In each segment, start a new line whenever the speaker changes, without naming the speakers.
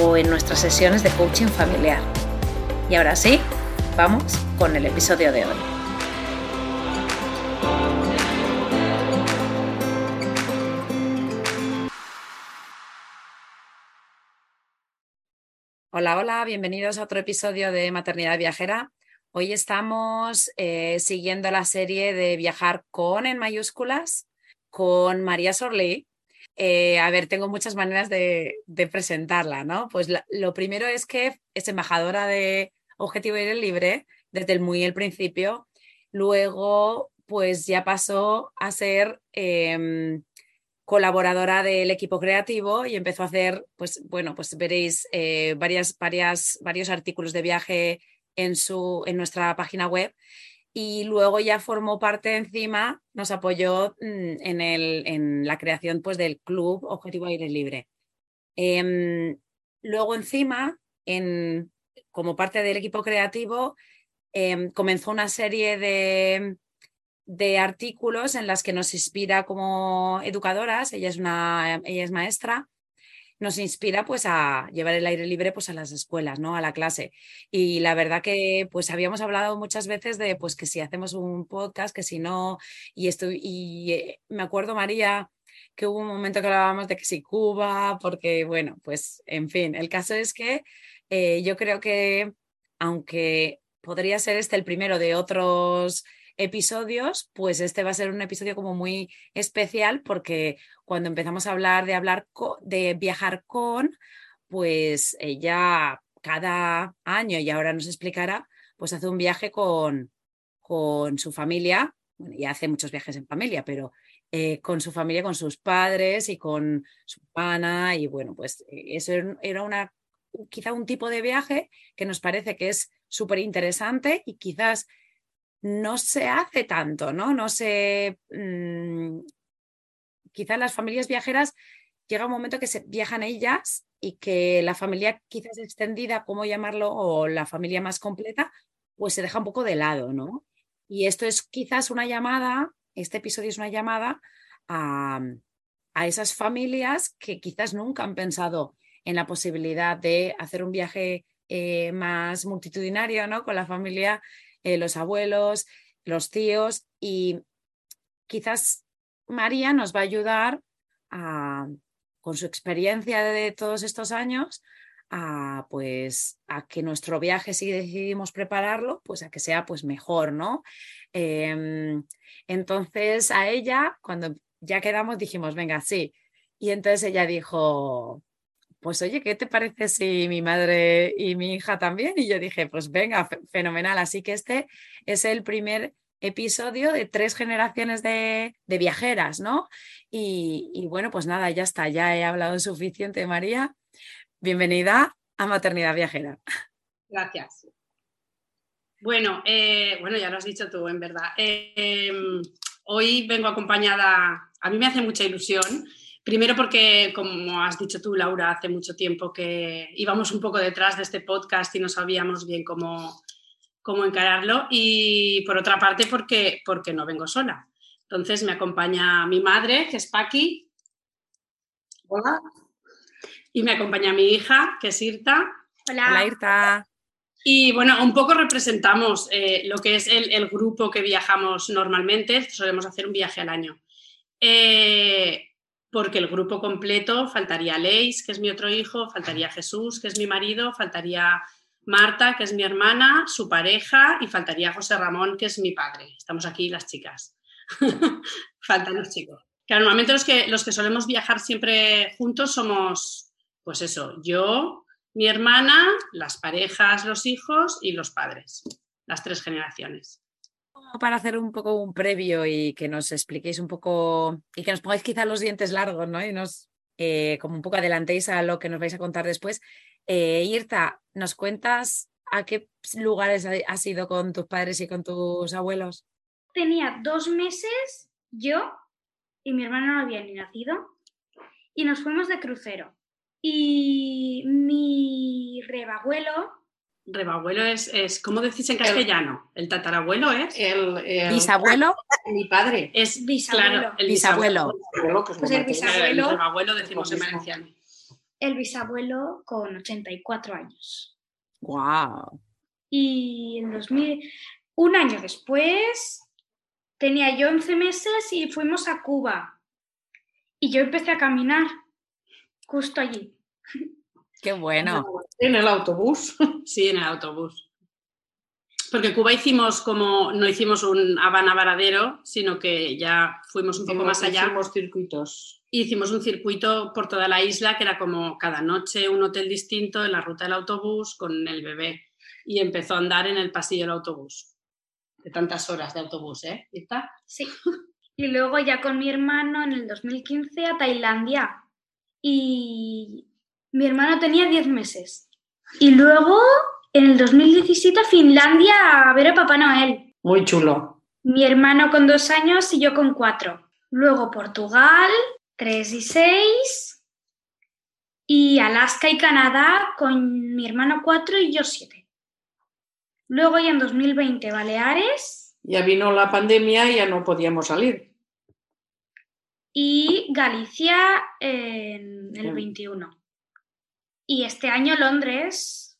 o en nuestras sesiones de coaching familiar. Y ahora sí, vamos con el episodio de hoy. Hola, hola, bienvenidos a otro episodio de Maternidad Viajera. Hoy estamos eh, siguiendo la serie de Viajar con en mayúsculas con María Sorley, eh, a ver, tengo muchas maneras de, presentarla, ¿no? Pues lo primero es que es embajadora de Objetivo Aire Libre desde muy el principio. Luego, pues ya pasó a ser em, colaboradora del equipo creativo y empezó a hacer, pues bueno, pues veréis eh, varias, varias, varios artículos de viaje en, su, en nuestra página web y luego ya formó parte encima, nos apoyó mm, en, el, en la creación pues, del club Objetivo Aire Libre. Em, luego encima, en, como parte del equipo creativo, em, comenzó una serie de, de, artículos en las que nos inspira como educadoras, ella es, una, ella es maestra, nos inspira pues a llevar el aire libre pues a las escuelas, ¿no? A la clase. Y la verdad que pues habíamos hablado muchas veces de pues que si hacemos un podcast, que si no, y estoy, y eh, me acuerdo María que hubo un momento que hablábamos de que si Cuba, porque bueno, pues en fin, el caso es que eh, yo creo que aunque podría ser este el primero de otros episodios, pues este va a ser un episodio como muy especial porque cuando empezamos a hablar de hablar de viajar con, pues ella cada año y ahora nos explicará, pues hace un viaje con, con su familia, y hace muchos viajes en familia, pero eh, con su familia, con sus padres y con su pana y bueno, pues eso era una quizá un tipo de viaje que nos parece que es súper interesante y quizás no se hace tanto, ¿no? No se. Mm, quizás las familias viajeras llega un momento que se viajan ellas y que la familia quizás extendida, ¿cómo llamarlo? O la familia más completa, pues se deja un poco de lado, ¿no? Y esto es quizás una llamada, este episodio es una llamada a, esas familias que quizás nunca han pensado en la posibilidad de hacer un viaje eh, más multitudinario, ¿no? Con la familia eh, los abuelos, los tíos y quizás María nos va a ayudar con su experiencia de todos estos años a pues a que nuestro viaje si decidimos prepararlo pues a que sea pues mejor no em, entonces a ella cuando ya quedamos dijimos venga sí y entonces ella dijo pues oye, ¿qué te parece si mi madre y mi hija también? Y yo dije, pues venga, fenomenal. Así que este es el primer episodio de tres generaciones de, viajeras, ¿no? Y, bueno, pues nada, ya está, ya he hablado suficiente, María. Bienvenida a Maternidad Viajera.
Gracias. Bueno, eh, bueno, ya lo has dicho tú, en verdad. Em, hoy vengo acompañada, a mí me hace mucha ilusión Primero porque, como has dicho tú, Laura, hace mucho tiempo que íbamos un poco detrás de este podcast y no sabíamos bien cómo, cómo encararlo. Y por otra parte, porque, porque no vengo sola. Entonces me acompaña mi madre, que es Paqui. Hola. Y me acompaña mi hija, que es Irta.
Hola. Hola, Irta.
Y bueno, un poco representamos eh, lo que es el, grupo que viajamos normalmente. Solemos hacer un viaje al año. Eh, porque el grupo completo faltaría Leis, que es mi otro hijo, faltaría Jesús, que es mi marido, faltaría Marta, que es mi hermana, su pareja, y faltaría José Ramón, que es mi padre. Estamos aquí las chicas. Faltan los chicos. Que normalmente los que, los que solemos viajar siempre juntos somos, pues eso, yo, mi hermana, las parejas, los hijos y los padres, las tres generaciones
para hacer un poco un previo y que nos expliquéis un poco y que nos pongáis quizá los dientes largos, ¿no? Y nos eh, como un poco adelantéis a lo que nos vais a contar después. Eh, Irta, ¿nos cuentas a qué lugares has ido con tus padres y con tus abuelos?
Tenía dos meses yo y mi hermano no había ni nacido y nos fuimos de crucero. Y mi rebabuelo
Rebabuelo es, es, ¿cómo decís en castellano? ¿El, tatarabuelo es?
El, bisabuelo.
Mi padre.
Es bisabuelo. el bisabuelo.
Pues el bisabuelo.
El rebabuelo decimos en valenciano.
El bisabuelo con 84 años.
¡Wow!
Y en 2000, un año después, tenía yo 11 meses y fuimos a Cuba. Y yo empecé a caminar justo allí.
Qué bueno.
En el autobús.
Sí, en el autobús. Porque Cuba hicimos como, no hicimos un Habana Varadero, sino que ya fuimos un poco más allá.
Hicimos circuitos.
Hicimos un circuito por toda la isla, que era como cada noche un hotel distinto en la ruta del autobús con el bebé. Y empezó a andar en el pasillo del autobús. De tantas horas de autobús, ¿eh? ¿Está?
Sí. Y luego ya con mi hermano en el 2015 a Tailandia. Y mi hermano tenía 10 meses. Y luego, en el 2017, a Finlandia a ver a Papá Noel.
Muy chulo.
Mi hermano con dos años y yo con cuatro. Luego Portugal, tres y seis. Y Alaska y Canadá con mi hermano cuatro y yo siete. Luego ya en 2020 Baleares.
Ya vino la pandemia y ya no podíamos salir.
Y Galicia en el 21. Y este año Londres,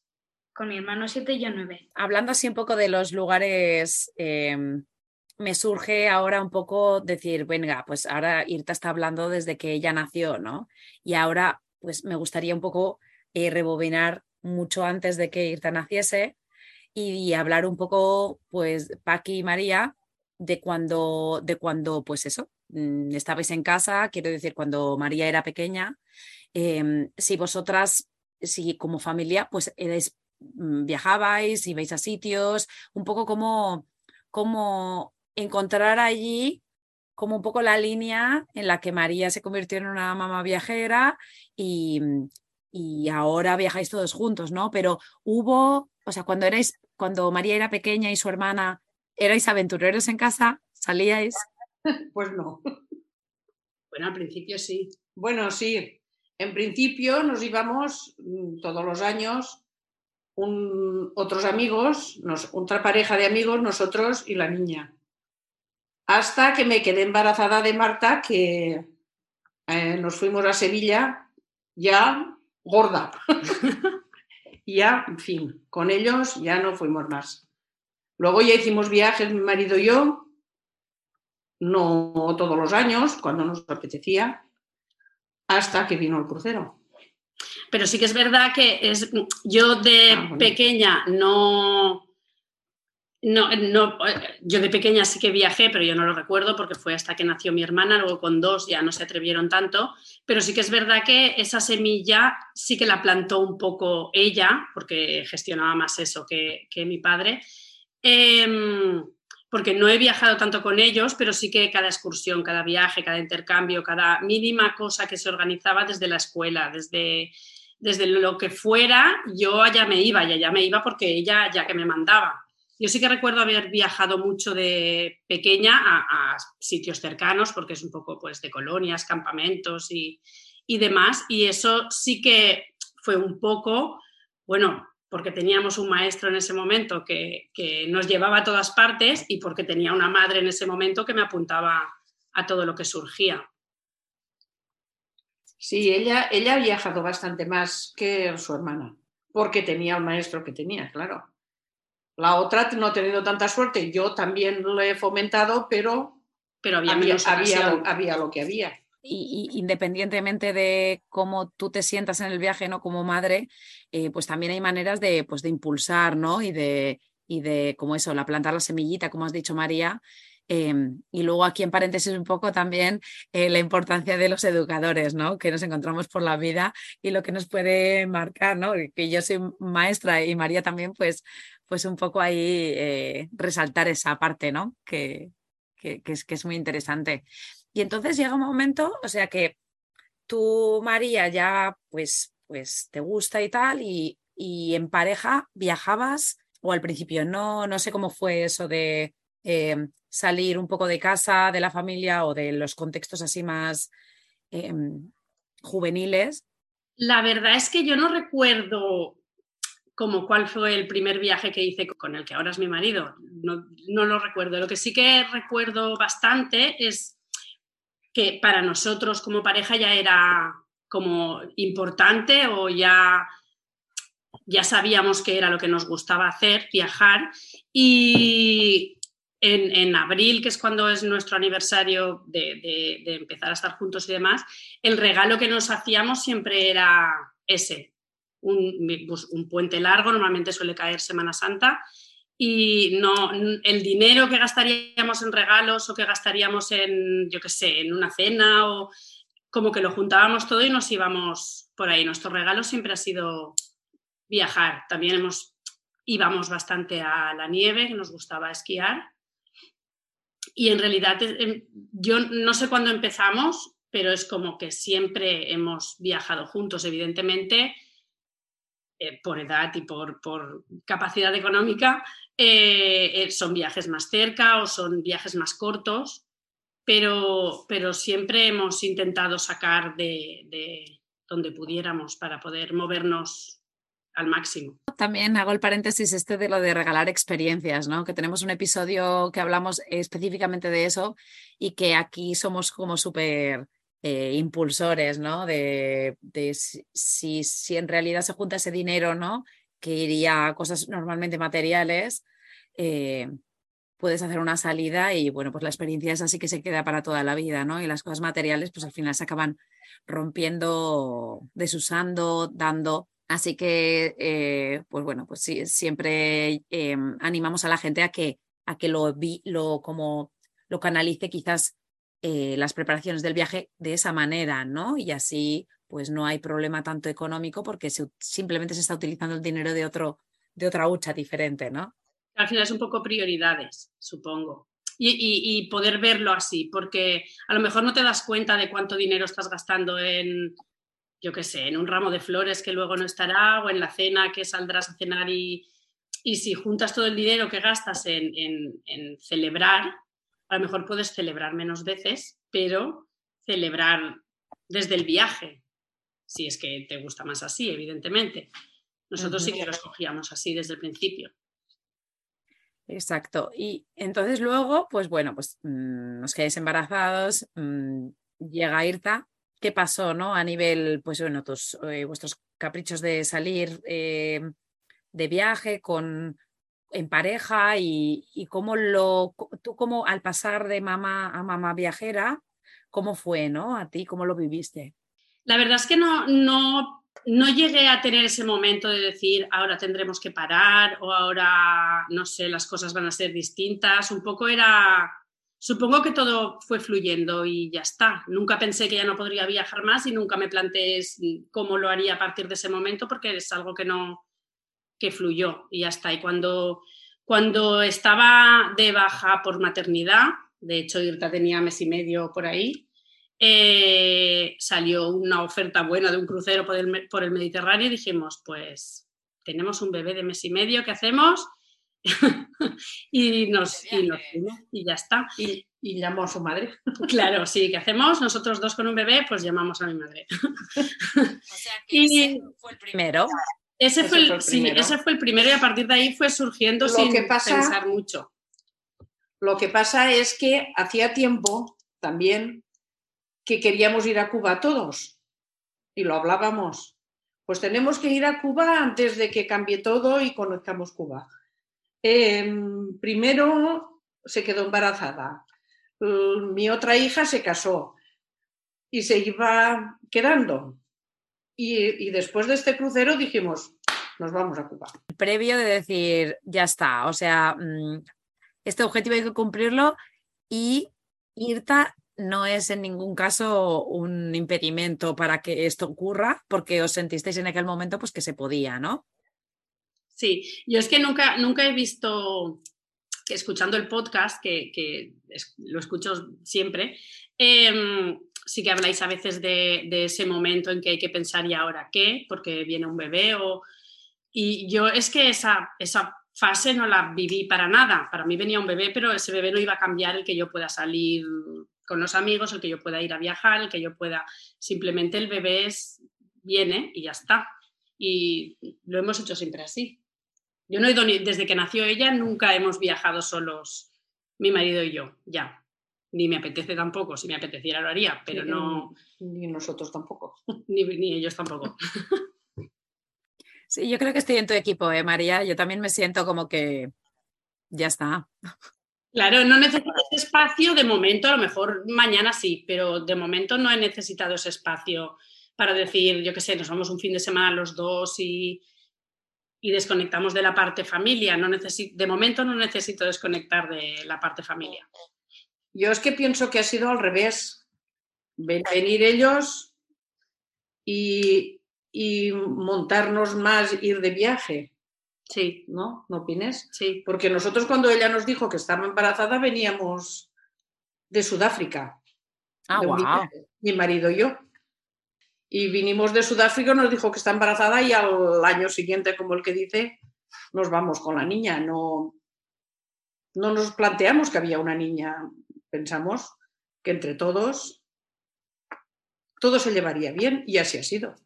con mi hermano 7 y yo 9.
Hablando así un poco de los lugares, em, me surge ahora un poco decir, venga, pues ahora Irta está hablando desde que ella nació, ¿no? Y ahora, pues me gustaría un poco eh, rebobinar mucho antes de que Irta naciese y, hablar un poco, pues, Paqui y María, de cuando, de cuando, pues eso, mm, estabais en casa, quiero decir, cuando María era pequeña, em, si vosotras si como familia pues eres, mm, viajabais, ibais a sitios, un poco como, como encontrar allí como un poco la línea en la que María se convirtió en una mamá viajera y, y ahora viajáis todos juntos, ¿no? Pero hubo, o sea, cuando erais, cuando María era pequeña y su hermana, ¿erais aventureros en casa? ¿Salíais?
Pues no.
Bueno, al principio sí.
Bueno, sí, en principio nos íbamos mm, todos los años otros amigos, otra pareja de amigos, nosotros y la niña. Hasta que me quedé embarazada de Marta, que eh, nos fuimos a Sevilla ya gorda. ya, en fin, con ellos ya no fuimos más. Luego ya hicimos viajes, mi marido y yo, no todos los años, cuando nos apetecía, hasta que vino el crucero.
Pero sí que es verdad que es, yo de ah, pequeña no, no, no, yo de pequeña sí que viajé, pero yo no lo recuerdo porque fue hasta que nació mi hermana, luego con dos ya no se atrevieron tanto, pero sí que es verdad que esa semilla sí que la plantó un poco ella, porque gestionaba más eso que, mi padre. Em, porque no he viajado tanto con ellos, pero sí que cada excursión, cada viaje, cada intercambio, cada mínima cosa que se organizaba desde la escuela, desde, desde lo que fuera, yo allá me iba y allá me iba porque ella ya que me mandaba. Yo sí que recuerdo haber viajado mucho de pequeña a, sitios cercanos, porque es un poco pues de colonias, campamentos y, y demás, y eso sí que fue un poco, bueno, porque teníamos un maestro en ese momento que, nos llevaba a todas partes y porque tenía una madre en ese momento que me apuntaba a todo lo que surgía.
Sí, ella, ella ha viajado bastante más que su hermana, porque tenía un maestro que tenía, claro. La otra no ha tenido tanta suerte, yo también lo he fomentado, pero,
pero había,
había, había, lo, que había.
Y, independientemente de cómo tú te sientas en el viaje, ¿no? Como madre, eh, pues también hay maneras de, pues de impulsar, ¿no? Y de, y de, como eso, la plantar la semillita, como has dicho María. Em, y luego aquí en paréntesis un poco también eh, la importancia de los educadores, ¿no? Que nos encontramos por la vida y lo que nos puede marcar, ¿no? Que yo soy maestra y María también, pues, pues un poco ahí eh, resaltar esa parte, ¿no? Que, que, es, que es muy interesante. Y entonces llega un momento, o sea que tú, María, ya pues, pues te gusta y tal, y, y en pareja viajabas, o al principio no, no sé cómo fue eso de eh, salir un poco de casa, de la familia o de los contextos así más em, juveniles.
La verdad es que yo no recuerdo como cuál fue el primer viaje que hice con el que ahora es mi marido. No, no, lo recuerdo. Lo que sí que recuerdo bastante es que para nosotros como pareja ya era como importante o ya, ya sabíamos que era lo que nos gustaba hacer, viajar. Y en, abril, que es cuando es nuestro aniversario de, empezar a estar juntos y demás, el regalo que nos hacíamos siempre era ese, un, pues, un puente largo, normalmente suele caer Semana Santa, y no el dinero que gastaríamos en regalos o que gastaríamos en, yo qué sé, en una cena o como que lo juntábamos todo y nos íbamos por ahí. Nuestro regalo siempre ha sido viajar. También hemos, íbamos bastante a la nieve, que nos gustaba esquiar. Y en realidad em, yo no sé cuándo empezamos, pero es como que siempre hemos viajado juntos, evidentemente, eh, por edad y por, por capacidad económica, eh, eh, son viajes más cerca o son viajes más cortos, pero, pero siempre hemos intentado sacar de, donde pudiéramos para poder movernos al máximo.
También hago el paréntesis este de lo de regalar experiencias, ¿no? Que tenemos un episodio que hablamos específicamente de eso y que aquí somos como súper eh, impulsores, ¿no? De, si, si, en realidad se junta ese dinero, ¿no? que iría a cosas normalmente materiales, eh, puedes hacer una salida y bueno, pues la experiencia es así que se queda para toda la vida, ¿no? Y las cosas materiales pues al final se acaban rompiendo, desusando, dando. Así que, eh, pues bueno, pues sí, siempre eh, animamos a la gente a que, a que lo, vi, lo, como, lo canalice quizás las preparaciones del viaje de esa manera, ¿no? Y así pues no hay problema tanto económico porque simplemente se está utilizando el dinero de, otro, de otra hucha diferente, ¿no?
Al final es un poco prioridades, supongo. Y, poder verlo así, porque a lo mejor no te das cuenta de cuánto dinero estás gastando en, yo qué sé, en un ramo de flores que luego no estará o en la cena que saldrás a cenar y, y si juntas todo el dinero que gastas en, en celebrar, a lo mejor puedes celebrar menos veces, pero celebrar desde el viaje, si es que te gusta más así, evidentemente. Nosotros sí que lo escogíamos así desde el principio.
Exacto. Y entonces luego, pues bueno, pues mm, nos quedáis embarazados, mm, llega Irta. ¿Qué pasó, no? A nivel, pues bueno, tus, eh, vuestros caprichos de salir eh, de viaje con en pareja y, cómo lo, tú como al pasar de mamá a mamá viajera, ¿cómo fue, no? A ti, ¿cómo lo viviste?
La verdad es que no, no, no llegué a tener ese momento de decir, ahora tendremos que parar o ahora, no sé, las cosas van a ser distintas. Un poco era, supongo que todo fue fluyendo y ya está. Nunca pensé que ya no podría viajar más y nunca me planteé cómo lo haría a partir de ese momento porque es algo que no, que fluyó y ya está. Y cuando, cuando estaba de baja por maternidad, de hecho Irta tenía mes y medio por ahí, eh, salió una oferta buena de un crucero por el, por el, Mediterráneo y dijimos, pues tenemos un bebé de mes y medio, ¿qué hacemos? y, nos, y, y, ya está.
Y, llamó a su madre.
claro, sí, ¿qué hacemos? Nosotros dos con un bebé, pues llamamos a mi madre.
o sea que ese fue el primero.
Ese, fue el, Sí, ese fue el primero y a partir de ahí fue surgiendo sin pensar mucho.
Lo que pasa es que hacía tiempo también que queríamos ir a Cuba todos y lo hablábamos. Pues tenemos que ir a Cuba antes de que cambie todo y conozcamos Cuba. Em, primero se quedó embarazada. Mi otra hija se casó. y se iba quedando. Y, y después de este crucero dijimos, nos vamos a Cuba.
Previo de decir, ya está, o sea, mm, este objetivo hay que cumplirlo y IRTA no es en ningún caso un impedimento para que esto ocurra, porque os sentisteis en aquel momento pues que se podía, ¿no?
Sí, yo es que nunca, nunca he visto, escuchando el podcast, que, lo escucho siempre, em, sí que habláis a veces de, ese momento en que hay que pensar y ahora qué, porque viene un bebé. Y yo es que esa, fase no la viví para nada. Para mí venía un bebé, pero ese bebé no iba a cambiar el que yo pueda salir con los amigos, el que yo pueda ir a viajar, el que yo pueda... Simplemente el bebé viene y ya está. Y lo hemos hecho siempre así. Yo no he ido ni, desde que nació ella, nunca hemos viajado solos, mi marido y yo, ya. Ni me apetece tampoco, si me apeteciera lo haría, pero no...
Ni nosotros tampoco.
Ni, ni ellos tampoco.
Sí, yo creo que estoy en tu equipo, ¿eh, María? Yo también me siento como que ya está.
Claro, no necesito ese espacio de momento, a lo mejor mañana sí, pero de momento no he necesitado ese espacio para decir, yo qué sé, nos vamos un fin de semana los dos y, y desconectamos de la parte familia. No de momento no necesito desconectar de la parte familia.
Yo es que pienso que ha sido al revés. Venir ellos y, y montarnos más, ir de viaje.
Sí.
¿No? ¿No opines?
Sí.
Porque nosotros cuando ella nos dijo que estaba embarazada veníamos de Sudáfrica.
Ah,
mi, marido y yo. Y vinimos de Sudáfrica, nos dijo que está embarazada y al año siguiente, como el que dice, nos vamos con la niña. No, no nos planteamos que había una niña. Pensamos que entre todos todo se llevaría bien y así ha sido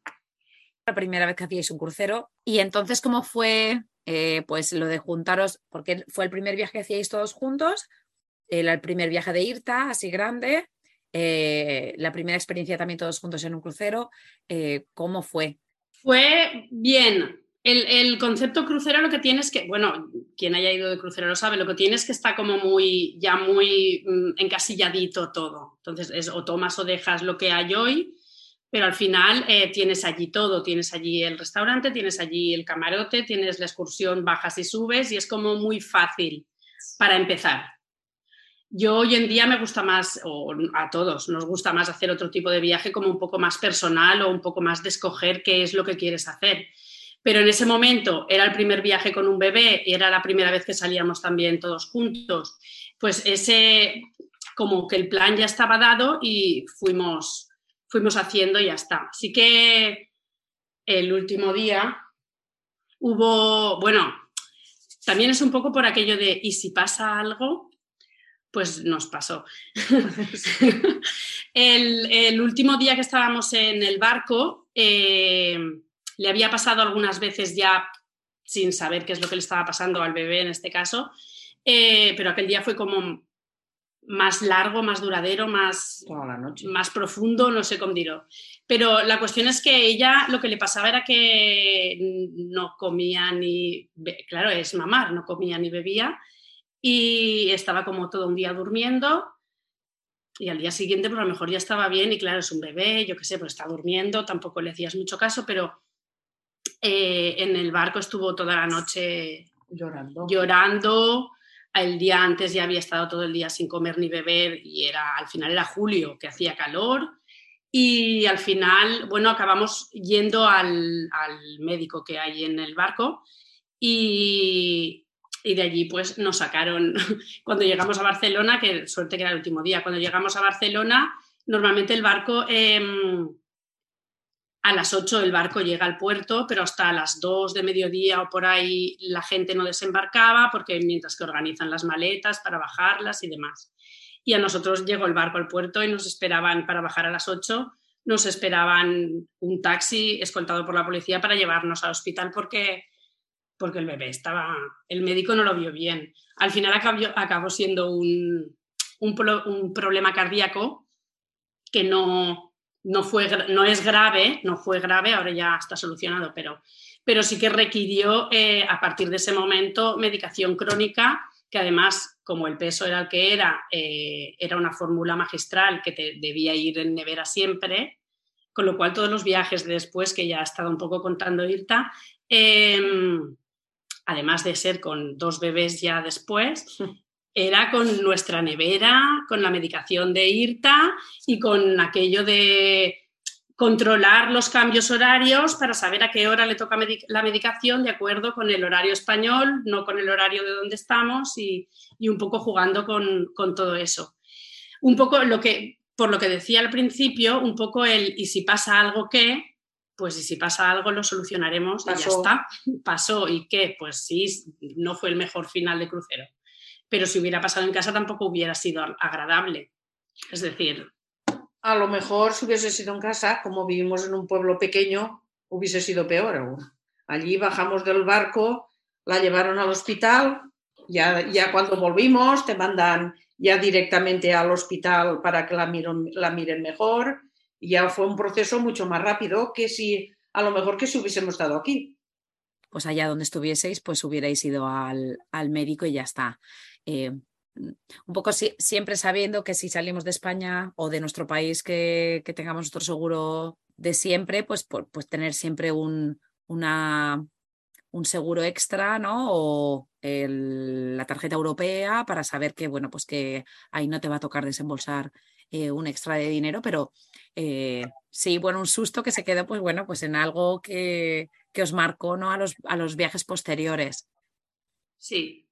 la primera vez que hacíais un crucero. Y entonces, ¿cómo fue eh, pues lo de juntaros? Porque fue el primer viaje que hacíais todos juntos, el, primer viaje de IRTA, así grande, eh, la primera experiencia también todos juntos en un crucero. Eh, ¿Cómo fue?
Fue bien. El, concepto crucero lo que tiene es que, bueno, quien haya ido de crucero lo sabe, lo que tiene es que está como muy, ya muy mm, encasilladito todo. Entonces, es o tomas o dejas lo que hay hoy pero al final eh, tienes allí todo, tienes allí el restaurante, tienes allí el camarote, tienes la excursión, bajas y subes y es como muy fácil para empezar. Yo hoy en día me gusta más, o a todos nos gusta más hacer otro tipo de viaje como un poco más personal o un poco más de escoger qué es lo que quieres hacer. Pero en ese momento era el primer viaje con un bebé y era la primera vez que salíamos también todos juntos. Pues ese, como que el plan ya estaba dado y fuimos, fuimos haciendo y ya está. Así que el último día hubo, bueno, también es un poco por aquello de, ¿y si pasa algo? Pues nos pasó. el, último día que estábamos en el barco, eh, le había pasado algunas veces ya sin saber qué es lo que le estaba pasando al bebé en este caso, eh, pero aquel día fue como más largo, más duradero, más, más profundo, no sé cómo dirlo. Pero la cuestión es que ella lo que le pasaba era que no comía ni, claro, es mamar, no comía ni bebía y estaba como todo un día durmiendo y al día siguiente pues a lo mejor ya estaba bien y claro, es un bebé, yo qué sé, pues está durmiendo, tampoco le hacías mucho caso, pero eh, en el barco estuvo toda la noche
llorando.
llorando el día antes ya había estado todo el día sin comer ni beber y era al final era julio, que hacía calor. Y al final, bueno, acabamos yendo al, médico que hay en el barco y, de allí pues nos sacaron, cuando llegamos a Barcelona, que suerte que era el último día, cuando llegamos a Barcelona, normalmente el barco... Em, a las 8 el barco llega al puerto, pero hasta las 2 de mediodía o por ahí la gente no desembarcaba porque mientras que organizan las maletas para bajarlas y demás. Y a nosotros llegó el barco al puerto y nos esperaban para bajar a las 8, nos esperaban un taxi escoltado por la policía para llevarnos al hospital porque, porque el bebé estaba, el médico no lo vio bien. Al final acabó, acabó siendo un, un problema cardíaco que no, no, fue, no es grave, no fue grave, ahora ya está solucionado, pero, pero sí que requirió eh, a partir de ese momento medicación crónica que además, como el peso era el que era, eh, era una fórmula magistral que te debía ir en nevera siempre, con lo cual todos los viajes después, que ya ha estado un poco contando Irta, em, además de ser con dos bebés ya después, era con nuestra nevera, con la medicación de IRTA y con aquello de controlar los cambios horarios para saber a qué hora le toca la medicación de acuerdo con el horario español, no con el horario de donde estamos y, un poco jugando con, todo eso. Un poco lo que, por lo que decía al principio, un poco el y si pasa algo qué, pues y si pasa algo lo solucionaremos y ya está. Pasó y qué, pues sí, no fue el mejor final de crucero. Pero si hubiera pasado en casa tampoco hubiera sido agradable. Es decir,
a lo mejor si hubiese sido en casa, como vivimos en un pueblo pequeño, hubiese sido peor aún. Allí bajamos del barco, la llevaron al hospital, ya, ya cuando volvimos te mandan ya directamente al hospital para que la, miren, la miren mejor. Y ya fue un proceso mucho más rápido que si a lo mejor que si hubiésemos estado aquí.
Pues allá donde estuvieseis, pues hubierais ido al, al médico y ya está. Eh, un poco siempre sabiendo que si salimos de España o de nuestro país que, tengamos otro seguro de siempre, pues, pues tener siempre un, un seguro extra, ¿no? O la tarjeta europea para saber que, bueno, pues que ahí no te va a tocar desembolsar eh, un extra de dinero, pero eh, sí, bueno, un susto que se quedó, pues bueno, pues en algo que, que os marcó, ¿no? A los, a los viajes posteriores.
Sí,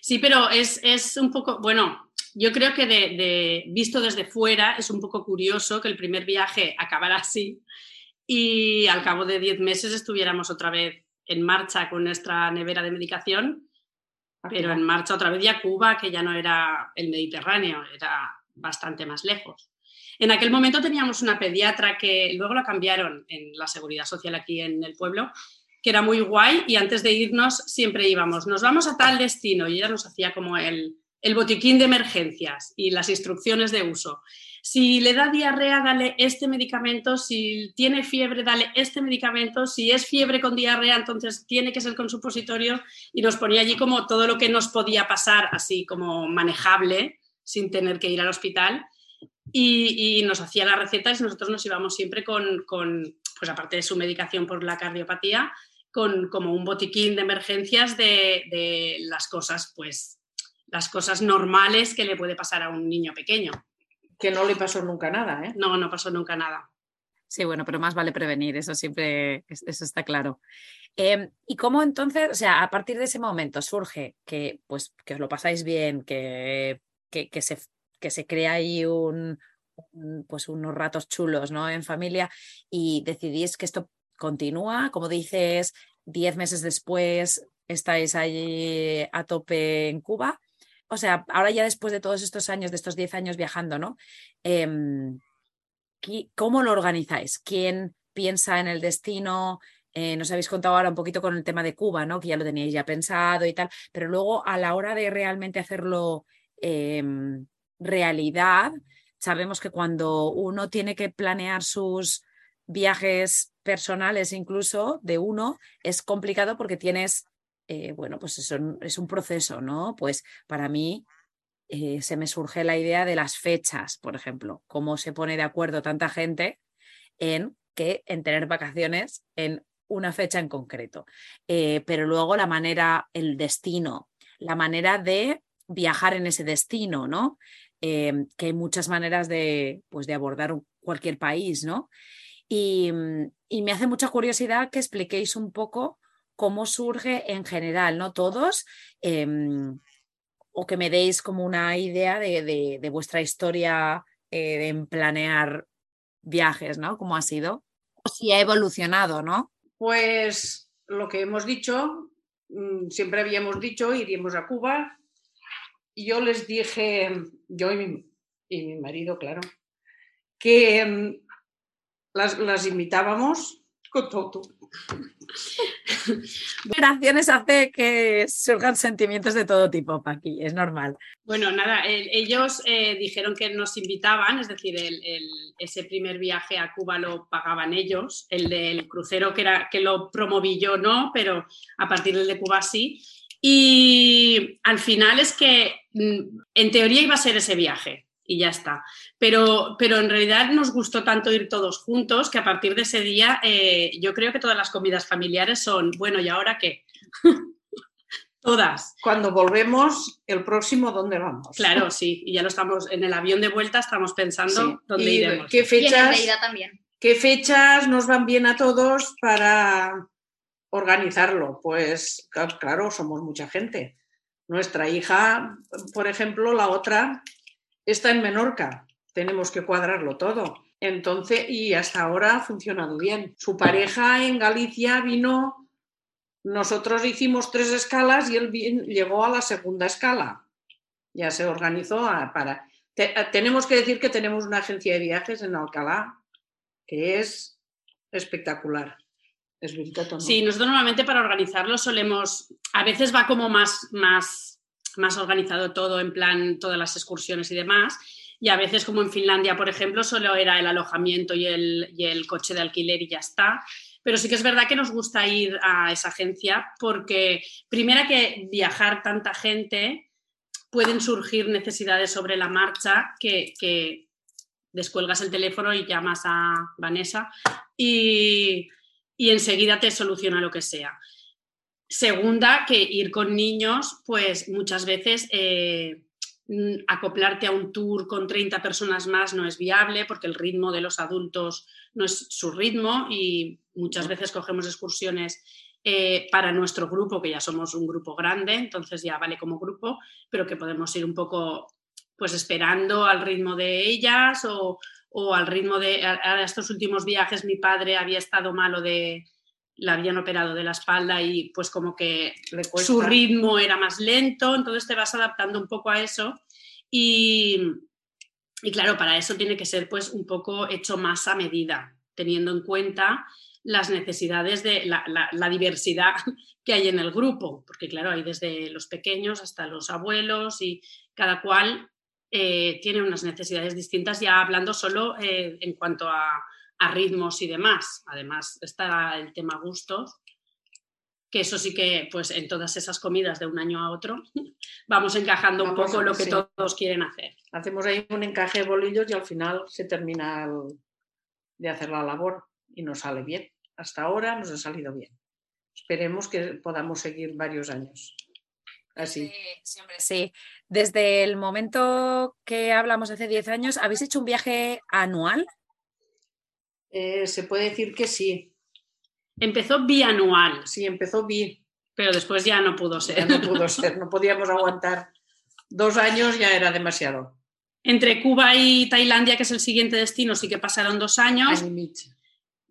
Sí, pero es, un poco, bueno, yo creo que de, visto desde fuera es un poco curioso que el primer viaje acabara así y al cabo de 10 meses estuviéramos otra vez en marcha con nuestra nevera de medicación, pero en marcha otra vez ya Cuba, que ya no era el Mediterráneo, era bastante más lejos. En aquel momento teníamos una pediatra que luego la cambiaron en la seguridad social aquí en el pueblo que era muy guay y antes de irnos siempre íbamos, nos vamos a tal destino y ella nos hacía como el, el botiquín de emergencias y las instrucciones de uso. Si le da diarrea, dale este medicamento. Si tiene fiebre, dale este medicamento. Si es fiebre con diarrea, entonces tiene que ser con supositorio. Y nos ponía allí como todo lo que nos podía pasar, así como manejable, sin tener que ir al hospital. Y, nos hacía las recetas y nosotros nos íbamos siempre con, con, pues aparte de su medicación por la cardiopatía, con como un botiquín de emergencias de, las cosas, pues, las cosas normales que le puede pasar a un niño pequeño.
Que no le pasó nunca nada, ¿eh?
No, no pasó nunca nada.
Sí, bueno, pero más vale prevenir, eso siempre, eso está claro. Em, ¿Y cómo entonces, o sea, a partir de ese momento surge que, pues, que os lo pasáis bien, que, que, que se, que se crea ahí un, pues unos ratos chulos, ¿no? En familia y decidís que esto continúa, como dices, diez meses después estáis allí a tope en Cuba. O sea, ahora ya después de todos estos años, de estos diez años viajando, ¿no? Em, ¿Cómo lo organizáis? ¿Quién piensa en el destino? Eh, nos habéis contado ahora un poquito con el tema de Cuba, ¿no? Que ya lo teníais ya pensado y tal, pero luego a la hora de realmente hacerlo em, realidad, sabemos que cuando uno tiene que planear sus viajes personales incluso de uno, es complicado porque tienes, eh, bueno, pues eso es un proceso, ¿no? Pues para mí eh, se me surge la idea de las fechas, por ejemplo, cómo se pone de acuerdo tanta gente en que en tener vacaciones en una fecha en concreto. Eh, pero luego la manera, el destino, la manera de viajar en ese destino, ¿no? Que hay muchas maneras de, pues, de abordar cualquier país, ¿no? Mm, y, me hace mucha curiosidad que expliquéis un poco cómo surge en general, ¿no? Todos, em, o que me deis como una idea de, vuestra historia eh, en planear viajes, ¿no? ¿Cómo ha sido? O si ha evolucionado, ¿no?
Pues lo que hemos dicho, mm, siempre habíamos dicho, iríamos a Cuba, yo les dije, yo y mi, marido, claro, que mm, las, las invitábamos con todo.
Operaciones hace que surjan sentimientos de todo tipo, Paqui, es normal.
Bueno, nada, ellos eh, dijeron que nos invitaban, es decir, ese primer viaje a Cuba lo pagaban ellos, el del crucero que, era, que lo promoví yo no, pero a partir del de Cuba sí. Y al final es que mm, en teoría iba a ser ese viaje y ya está. Pero, pero en realidad nos gustó tanto ir todos juntos que a partir de ese día eh, yo creo que todas las comidas familiares son, bueno, ¿y ahora qué? todas.
Cuando volvemos, el próximo, ¿dónde vamos?
Claro, sí, y ya lo estamos, en el avión de vuelta estamos pensando dónde iremos.
¿Qué fechas,
también.
¿Qué fechas nos van bien a todos para organizarlo? Pues claro, somos mucha gente. Nuestra hija, por ejemplo, la otra, está en Menorca. Tenemos que cuadrarlo todo. Entonces, y hasta ahora ha funcionado bien. Su pareja en Galicia vino, nosotros hicimos tres escalas y él llegó a la segunda escala. Ya se organizó para... tenemos que decir que tenemos una agencia de viajes en Alcalá que es espectacular. Es
Sí, nosotros normalmente para organizarlo solemos, a veces va como más, más más organizado todo, en plan todas las excursiones y demás. Y a veces, como en Finlandia, por ejemplo, solo era el alojamiento y el, y el coche de alquiler y ya está. Pero sí que es verdad que nos gusta ir a esa agencia porque, primera, que viajar tanta gente, pueden surgir necesidades sobre la marcha que, descuelgas el teléfono y llamas a Vanessa y, y enseguida te soluciona lo que sea. Segunda, que ir con niños, pues muchas veces eh, acoplarte a un tour con 30 personas más no es viable porque el ritmo de los adultos no es su ritmo y muchas veces cogemos excursiones eh, para nuestro grupo, que ya somos un grupo grande, entonces ya vale como grupo, pero que podemos ir un poco pues esperando al ritmo de ellas o, o al ritmo de... A, estos últimos viajes mi padre había estado malo de, la habían operado de la espalda y pues como que su ritmo era más lento, entonces te vas adaptando un poco a eso. Y, y, claro, para eso tiene que ser pues un poco hecho más a medida, teniendo en cuenta las necesidades de la, la, diversidad que hay en el grupo, porque claro, hay desde los pequeños hasta los abuelos y cada cual eh, tiene unas necesidades distintas, ya hablando solo eh, en cuanto a a ritmos y demás. Además está el tema gustos, que eso sí que pues en todas esas comidas de un año a otro vamos encajando un poco lo que todos quieren hacer.
Hacemos ahí un encaje de bolillos y al final se termina de hacer la labor y nos sale bien. Hasta ahora nos ha salido bien. Esperemos que podamos seguir varios años. Así.
Sí, sí. Desde el momento que hablamos hace 10 años, ¿habéis hecho un viaje anual?
Eh, se puede decir que sí.
Empezó bianual.
Sí, empezó bi.
Pero después ya no pudo ser.
no pudo ser, no podíamos aguantar. Dos años ya era demasiado.
Entre Cuba y Tailandia, que es el siguiente destino, sí que pasaron dos años.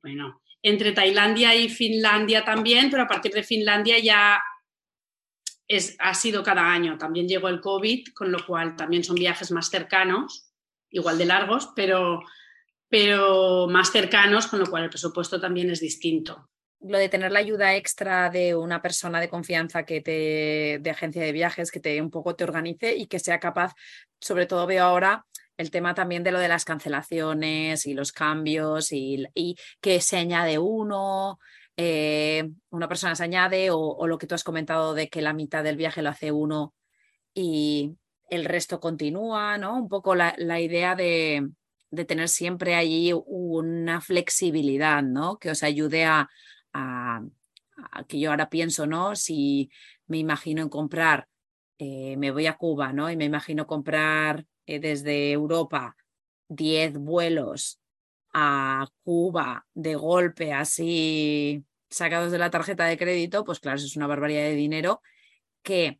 Bueno, entre Tailandia y Finlandia también, pero a partir de Finlandia ya es, ha sido cada año. También llegó el COVID, con lo cual también son viajes más cercanos, igual de largos, pero pero más cercanos, con lo cual el presupuesto también es distinto.
Lo de tener la ayuda extra de una persona de confianza que te, de agencia de viajes, que te un poco te organice y que sea capaz, sobre todo veo ahora el tema también de lo de las cancelaciones y los cambios y, que se añade uno, eh, una persona se añade o, lo que tú has comentado de que la mitad del viaje lo hace uno y el resto continúa, ¿no? Un poco la idea de, de tener siempre allí una flexibilidad, ¿no? Que os ayude a, que yo ahora pienso, ¿no? Si me imagino en comprar, eh, me voy a Cuba, ¿no? Y me imagino comprar eh, desde Europa 10 vuelos a Cuba de golpe, así sacados de la tarjeta de crédito, pues claro, eso es una barbaridad de dinero que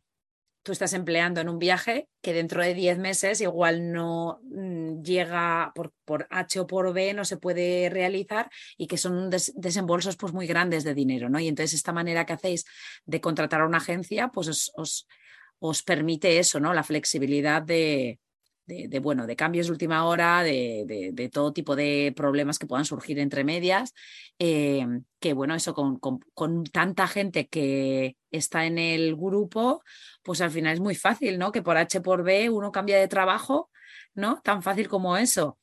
tú estás empleando en un viaje que dentro de 10 meses igual no mm, llega por, por, H o por B, no se puede realizar y que son desembolsos pues muy grandes de dinero, ¿no? Y entonces esta manera que hacéis de contratar a una agencia, pues os, os, os permite eso, ¿no? La flexibilidad de, de, bueno, de cambios de última hora, de, todo tipo de problemas que puedan surgir entre medias, eh, que bueno, eso con, con, tanta gente que está en el grupo, pues al final es muy fácil, ¿no? Que por H por B uno cambia de trabajo, ¿no? Tan fácil como eso.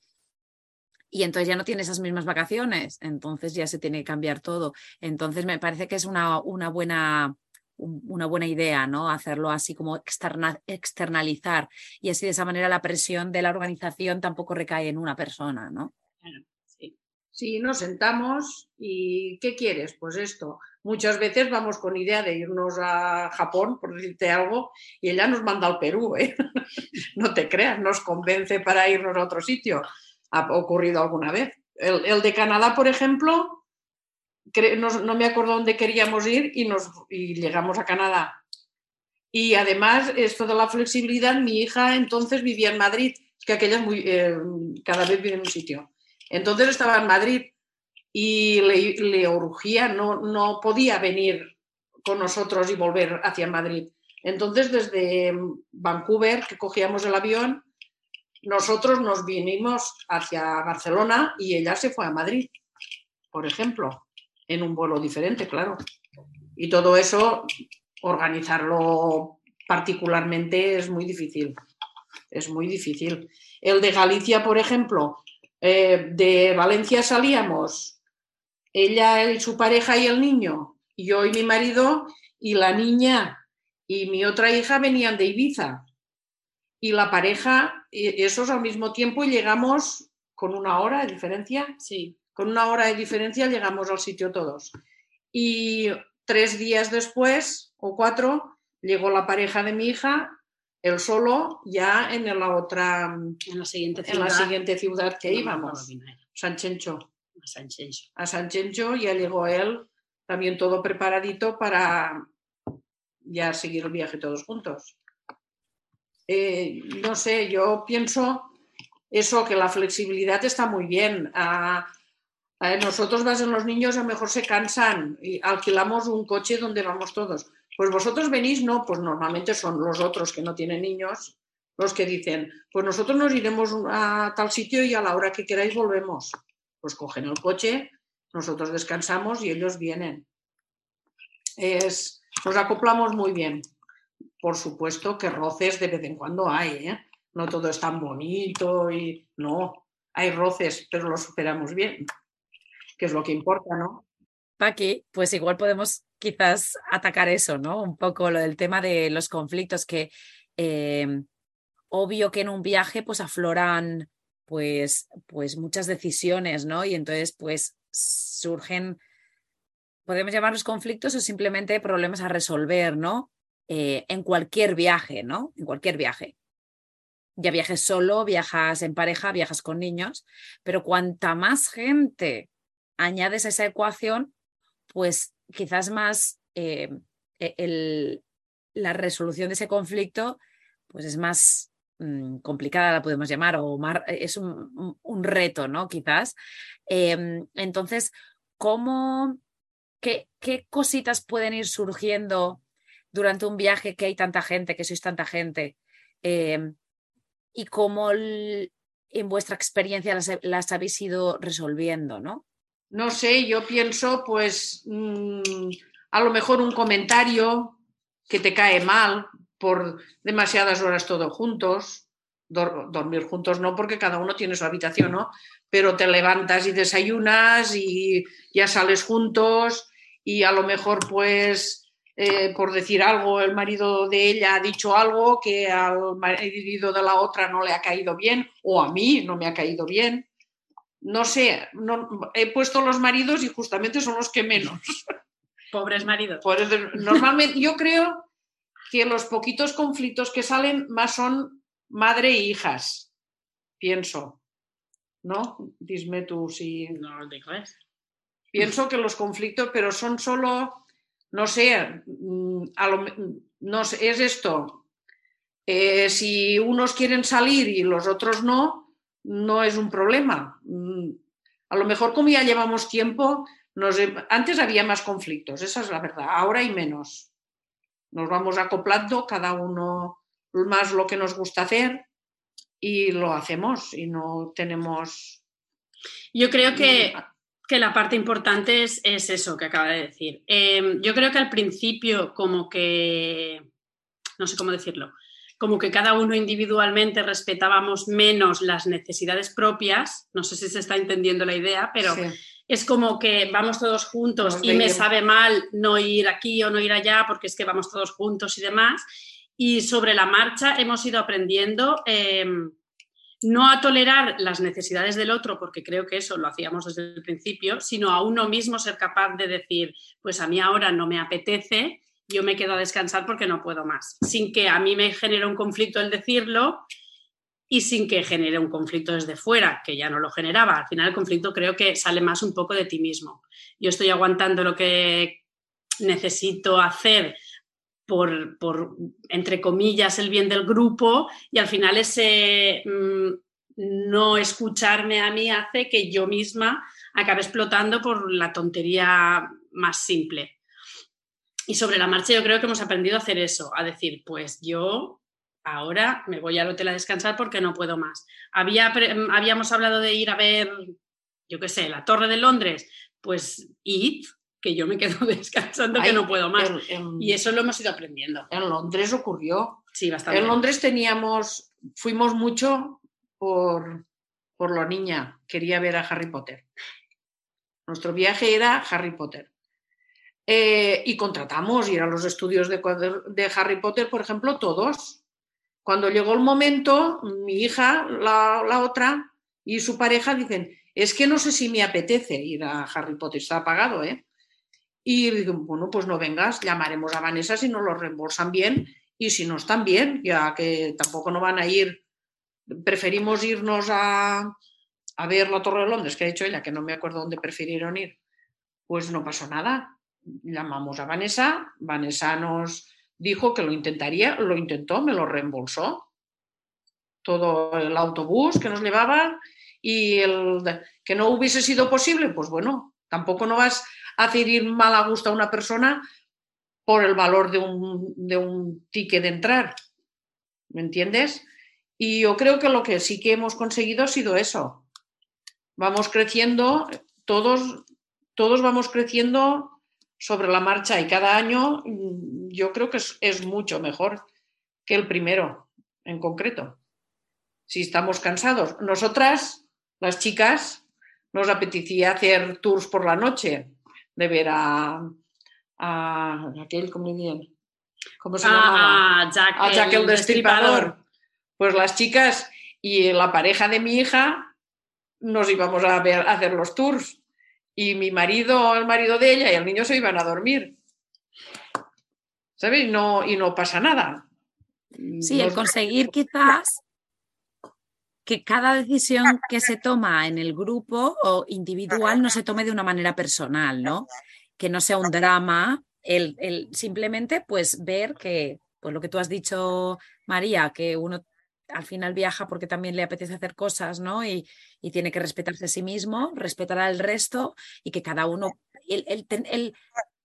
Y entonces ya no tiene esas mismas vacaciones, entonces ya se tiene que cambiar todo. Entonces me parece que es una, una buena una buena idea, ¿no? Hacerlo así como externalizar y así de esa manera la presión de la organización tampoco recae en una persona, ¿no?
sí. sí, nos sentamos y ¿qué quieres? Pues esto. Muchas veces vamos con idea de irnos a Japón, por decirte algo, y ella nos manda al Perú, ¿eh? no te creas, nos convence para irnos a otro sitio. Ha ocurrido alguna vez. el de Canadá, por ejemplo, no, me acuerdo dónde queríamos ir y, nos, llegamos a Canadá. Y además, esto de la flexibilidad, mi hija entonces vivía en Madrid, que aquella muy, eh, cada vez vive en un sitio. Entonces estaba en Madrid y le, le urgía, no, no podía venir con nosotros y volver hacia Madrid. Entonces, desde Vancouver, que cogíamos el avión, nosotros nos vinimos hacia Barcelona y ella se fue a Madrid, por ejemplo en un vuelo diferente, claro. Y todo eso, organizarlo particularmente es muy difícil. Es muy difícil. El de Galicia, por ejemplo, eh, de Valencia salíamos ella y su pareja y el niño, yo y mi marido, y la niña y mi otra hija venían de Ibiza. Y la pareja, esos al mismo tiempo, y llegamos con una hora de diferencia.
Sí
con una hora de diferencia llegamos al sitio todos. Y tres días después, o cuatro, llegó la pareja de mi hija, él solo, ya en la otra,
en la siguiente ciudad,
en la siguiente ciudad que íbamos, San Chencho.
A San Chencho.
A San Chencho ya llegó él, también todo preparadito para ya seguir el viaje todos juntos. Eh, no sé, yo pienso eso, que la flexibilidad está muy bien. Ah, nosotros vas los niños, a lo mejor se cansan y alquilamos un coche donde vamos todos. Pues vosotros venís, no, pues normalmente son los otros que no tienen niños los que dicen, pues nosotros nos iremos a tal sitio y a la hora que queráis volvemos. Pues cogen el coche, nosotros descansamos y ellos vienen. Es, nos acoplamos muy bien. Por supuesto que roces de vez en cuando hay, ¿eh? no todo es tan bonito y no, hay roces, pero lo superamos bien que es lo que importa, ¿no?
Paqui, pues igual podemos quizás atacar eso, ¿no? Un poco lo del tema de los conflictos que em, obvio que en un viaje pues afloran pues, pues muchas decisiones, ¿no? Y entonces pues surgen, podemos llamarlos conflictos o simplemente problemas a resolver, ¿no? Eh, en cualquier viaje, ¿no? En cualquier viaje. Ya viajes solo, viajas en pareja, viajas con niños, pero cuanta más gente añades a esa ecuación, pues quizás más eh, e-, la resolución de ese conflicto pues es más mm, complicada, la podemos llamar, o es un, reto, ¿no? Quizás. Em, entonces, ¿cómo, qué, qué, cositas pueden ir surgiendo durante un viaje que hay tanta gente, que sois tanta gente? Em, y cómo en vuestra experiencia las, las habéis ido resolviendo, ¿no?
No sé, yo pienso, pues, mm, a lo mejor un comentario que te cae mal por demasiadas horas todos juntos, dormir juntos no, porque cada uno tiene su habitación, ¿no? Pero te levantas y desayunas y ya sales juntos y a lo mejor, pues, eh, por decir algo, el marido de ella ha dicho algo que al marido de la otra no le ha caído bien o a mí no me ha caído bien no sé, no, he puesto los maridos y justamente son los que menos.
Pobres maridos.
normalmente yo creo que los poquitos conflictos que salen más son madre e hijas, pienso. ¿No? Dime tú si...
No lo digo
Pienso que los conflictos, pero son solo, no sé, mm, no sé es esto. Eh, si unos quieren salir y los otros no, no es un problema. A lo mejor como ya llevamos tiempo, antes había más conflictos, esa es la verdad, ahora hay menos. Nos vamos acoplando cada uno más lo que nos gusta hacer y lo hacemos y no tenemos...
Yo creo que, que la parte importante es, eso que acaba de decir. Em, yo creo que al principio como que, no sé cómo decirlo, como que cada uno individualmente respetábamos menos las necesidades propias, no sé si se está entendiendo la idea, pero es como que vamos todos juntos
Nos
y me sabe mal no ir aquí o no ir allá porque es que vamos todos juntos y demás. Y sobre la marcha hemos ido aprendiendo eh, no a tolerar las necesidades del otro, porque creo que eso lo hacíamos desde el principio, sino a uno mismo ser capaz de decir, pues a mí ahora no me apetece, yo me quedo a descansar porque no puedo más, sin que a mí me genere un conflicto el decirlo y sin que genere un conflicto desde fuera, que ya no lo generaba. Al final el conflicto creo que sale más un poco de ti mismo. Yo estoy aguantando lo que necesito hacer por, entre comillas, el bien del grupo y al final ese mmm, no escucharme a mí hace que yo misma acabe explotando por la tontería más simple. Y sobre la marcha yo creo que hemos aprendido a hacer eso, a decir, pues yo ahora me voy al hotel a descansar porque no puedo más. Había, habíamos hablado de ir a ver, yo qué sé, la Torre de Londres, pues id, que yo me quedo descansando Ay, que no puedo más. En, en, y eso lo hemos ido aprendiendo.
En Londres ocurrió.
Sí, bastante.
En Londres teníamos, fuimos mucho por, por la niña, quería ver a Harry Potter. Nuestro viaje era Harry Potter. Eh, y contratamos ir a los estudios de, Harry Potter, por ejemplo, todos. Cuando llegó el momento, mi hija, la, otra y su pareja dicen, es que no sé si me apetece ir a Harry Potter, está pagado, ¿eh? Y digo, bueno, pues no vengas, llamaremos a Vanessa si nos lo reembolsan bien y si no están bien, ya que tampoco no van a ir, preferimos irnos a, a ver la Torre de Londres, que ha dicho ella, que no me acuerdo dónde prefirieron ir. Pues no pasó nada. Llamamos a Vanessa, Vanessa nos dijo que lo intentaría, lo intentó, me lo reembolsó. Todo el autobús que nos llevaba y el que no hubiese sido posible, pues bueno, tampoco no vas a hacer ir mal a gusto a una persona por el valor de un, de un ticket de entrar. ¿Me entiendes? Y yo creo que lo que sí que hemos conseguido ha sido eso. Vamos creciendo, todos, todos vamos creciendo sobre la marcha y cada año yo creo que es, es, mucho mejor que el primero en concreto. Si estamos cansados. Nosotras, las chicas, nos apetecía hacer tours por la noche, de ver a, a aquel comedian. ¿Cómo se llama?
A Jack,
a Jack
el,
el destripador. Pues las chicas y la pareja de mi hija nos íbamos a, ver, a hacer los tours y mi marido, el marido de ella y el niño se iban a dormir. ¿Sabes? No, y no pasa nada.
Sí, el conseguir quizás que cada decisión que se toma en el grupo o individual no se tome de una manera personal, ¿no? Que no sea un drama, el, el simplemente pues ver que, pues lo que tú has dicho, María, que uno al final viaja porque también le apetece hacer cosas, ¿no? Y, y tiene que respetarse a sí mismo, respetar al resto y que cada uno, el, el, el,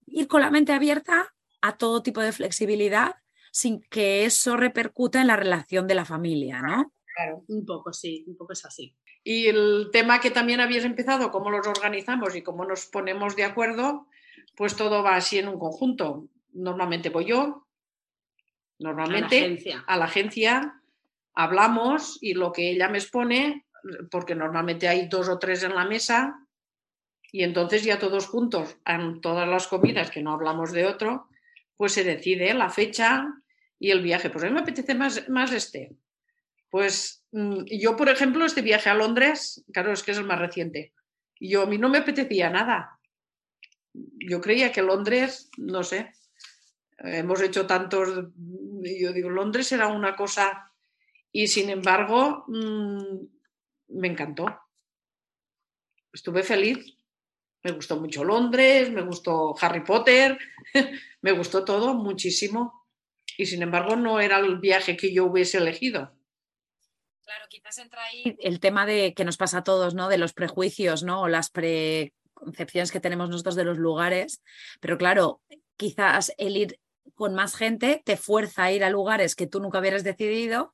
ir con la mente abierta a todo tipo de flexibilidad sin que eso repercuta en la relación de la familia, ¿no?
Claro, un poco sí, un poco es así.
Y el tema que también habías empezado, cómo los organizamos y cómo nos ponemos de acuerdo, pues todo va así en un conjunto. Normalmente voy yo, normalmente
a la agencia,
a la agencia hablamos y lo que ella me expone, porque normalmente hay dos o tres en la mesa, y entonces ya todos juntos, en todas las comidas, que no hablamos de otro, pues se decide la fecha y el viaje. Pues a mí me apetece más, más este. Pues yo, por ejemplo, este viaje a Londres, claro, es que es el más reciente. Yo a mí no me apetecía nada. Yo creía que Londres, no sé, hemos hecho tantos, yo digo, Londres era una cosa y sin embargo mmm, me encantó. Estuve feliz. Me gustó mucho Londres, me gustó Harry Potter, me gustó todo muchísimo. Y sin embargo no era el viaje que yo hubiese elegido.
Claro, quizás entra ahí el tema de que nos pasa a todos, ¿no? De los prejuicios, ¿no? O las preconcepciones que tenemos nosotros de los lugares. Pero claro, quizás el ir con más gente te fuerza a ir a lugares que tú nunca hubieras decidido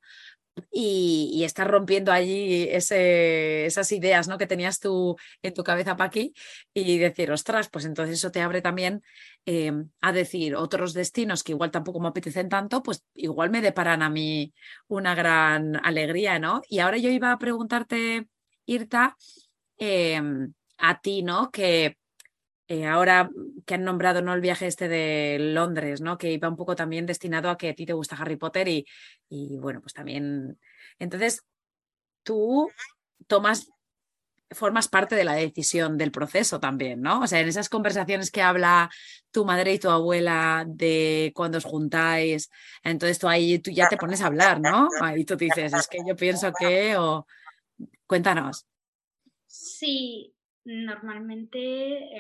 y, y estás rompiendo allí esas ideas ¿no? que tenías tú en tu cabeza, Paqui, y decir, ostras, pues entonces eso te abre también eh, a decir otros destinos que igual tampoco me apetecen tanto, pues igual me deparan a mí una gran alegría, ¿no? Y ahora yo iba a preguntarte, Irta, eh, a ti, ¿no? Que eh, ahora que han nombrado ¿no? el viaje este de Londres, ¿no? Que iba un poco también destinado a que a ti te gusta Harry Potter y, y bueno, pues también. Entonces, tú tomas formas parte de la decisión del proceso también, ¿no? O sea, en esas conversaciones que habla tu madre y tu abuela de cuando os juntáis, entonces tú ahí tú ya te pones a hablar, ¿no? Ahí tú dices, es que yo pienso que, o cuéntanos.
Sí, normalmente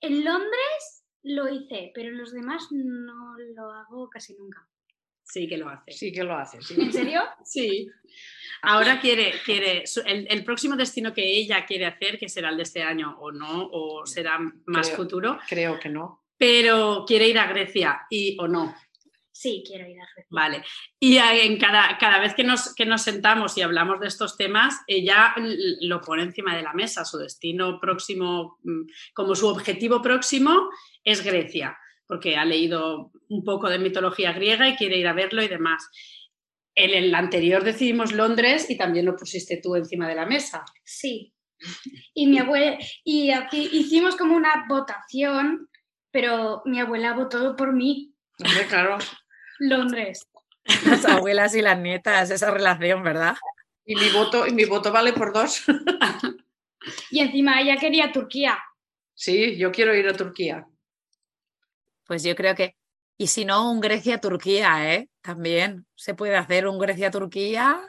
en Londres lo hice, pero en los demás no lo hago casi nunca.
Sí que lo hace.
Sí que lo hace, sí.
¿En serio?
Sí. Ahora quiere, quiere el, el, próximo destino que ella quiere hacer, que será el de este año o no, o será más
Creo-
futuro,
Creo que no.
pero quiere ir a Grecia y o no.
Sí, quiero ir a Grecia.
Vale. Y en cada, cada vez que nos, que nos sentamos y hablamos de estos temas, ella lo pone encima de la mesa. Su destino próximo, mm, como su objetivo próximo, es Grecia, porque ha leído un poco de mitología griega y quiere ir a verlo y demás. En el anterior decidimos Londres y también lo pusiste tú encima de la mesa.
Sí. Y mi abuela, y aquí hicimos como una votación, pero mi abuela votó por mí,
Hombre, claro.
Londres.
Las abuelas y las nietas, esa relación, ¿verdad?
Y mi voto, y mi voto vale por dos.
Y encima ella quería Turquía.
Sí, yo quiero ir a Turquía.
Pues yo creo que, y si no, un Grecia-Turquía, ¿eh? También se puede hacer un Grecia-Turquía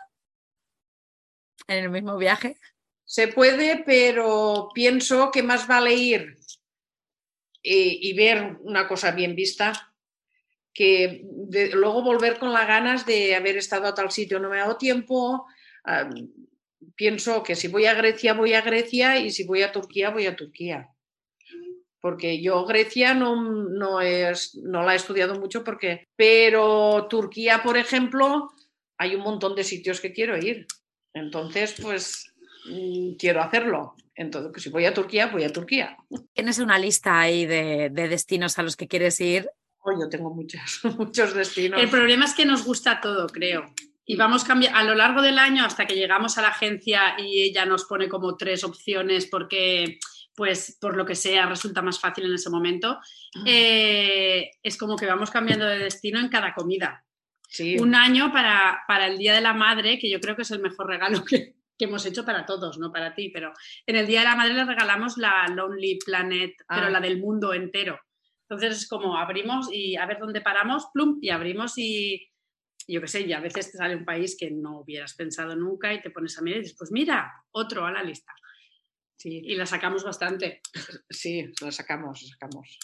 en el mismo viaje.
Se puede, pero pienso que más vale ir y, y ver una cosa bien vista que luego volver con las ganas de haber estado a tal sitio. No me ha dado tiempo. pienso que si voy a Grecia, voy a Grecia y si voy a Turquía, voy a Turquía. Porque yo Grecia no, no, es, no la he estudiado mucho porque... Pero Turquía, por ejemplo, hay un montón de sitios que quiero ir. Entonces, pues mm, quiero hacerlo. Entonces, pues, si voy a Turquía, voy a Turquía.
Tienes una lista ahí de destinos a los que quieres ir.
Oh, yo tengo muchos, muchos destinos.
El problema es que nos gusta todo, creo. Y vamos cambiando a lo largo del año hasta que llegamos a la agencia y ella nos pone como tres opciones porque, pues, por lo que sea, resulta más fácil en ese momento. eh, es como que vamos cambiando de destino en cada comida.
Sí,
Un año para, para el Día de la Madre, que yo creo que es el mejor regalo que, que hemos hecho para todos, no para ti, pero en el Día de la Madre le regalamos la Lonely Planet, pero
Ah.
la del mundo entero. Entonces es como abrimos y a ver dónde paramos, plum, y abrimos y yo qué sé, y a veces te sale un país que no hubieras pensado nunca y te pones a mirar y dices, pues mira, otro a la lista.
sí,
Y la sacamos bastante.
sí, lo sacamos, lo sacamos.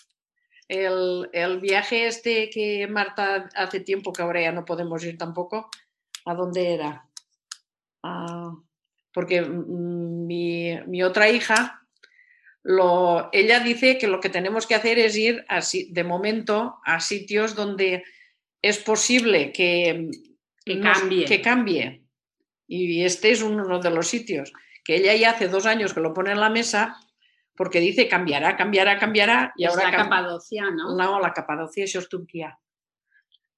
El, el viaje este que Marta hace tiempo que ahora ya no podemos ir tampoco, ¿a dónde era? Ah, porque mm, mi, mi otra hija, lo, ella dice que lo que tenemos que hacer es ir así, de momento a sitios donde es posible que,
Que
nos-
cambie.
que cambie. Y este es uno de los sitios que ella ya hace dos años que lo pone en la mesa porque dice cambiará, cambiará, cambiará. Y
es
ahora
la Capadocia, ¿no?
no, la Capadocia, es Turquía.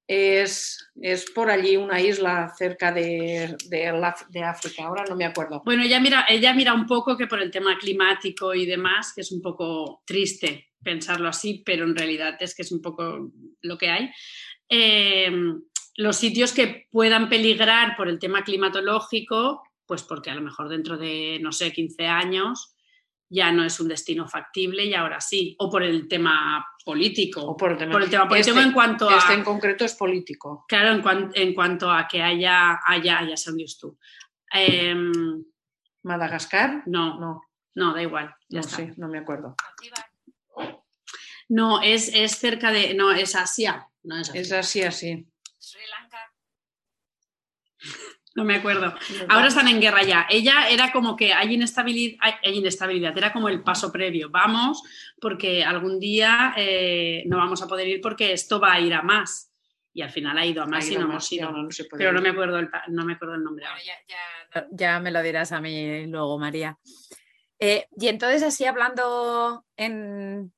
Es, es por allí una isla cerca de, de, África, ahora no me acuerdo.
Bueno, ella mira, ella mira un poco que por el tema climático y demás, que es un poco triste pensarlo así, pero en realidad es que es un poco lo que hay. Eh, los sitios que puedan peligrar por el tema climatológico, pues porque a lo mejor dentro de, no sé, 15 años ya no es un destino factible y ahora sí, o por el tema político.
O por el tema,
por el tema político
Este-
en cuanto a...
este en concreto es político.
Claro, en, cuan- en cuanto a que haya, haya, ya sé dónde es tú. Em,
¿Madagascar?
no, no,
No,
da igual, ya
no
está.
sé, no me acuerdo.
No, es, es cerca de, no, es Asia. No es Asia.
Es así, así.
Sri Lanka.
No me acuerdo. Ahora están en guerra ya. Ella era como que hay inestabilidad, hay, inestabilidad, era como el paso previo. Vamos, porque algún día eh, no vamos a poder ir porque esto va a ir a más. Y al final ha ido a más
Ahí
y no hemos ido.
no
Pero no me acuerdo el, no me acuerdo el nombre
Bueno,
ahora.
ya, ya- ya me lo dirás a mí luego, María. Eh, y entonces, así hablando en.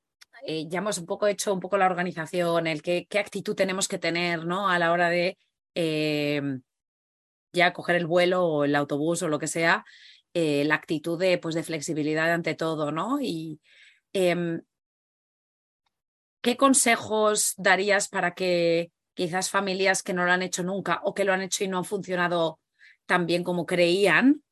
eh, ya hemos un poco hecho un poco la organización, el qué, qué actitud tenemos que tener ¿no? a la hora de eh, ya coger el vuelo o el autobús o lo que sea. eh, la actitud de, pues, de flexibilidad ante todo, ¿no? Y em, ¿qué consejos darías para que quizás familias que no lo han hecho nunca o que lo han hecho y no han funcionado tan bien como creían,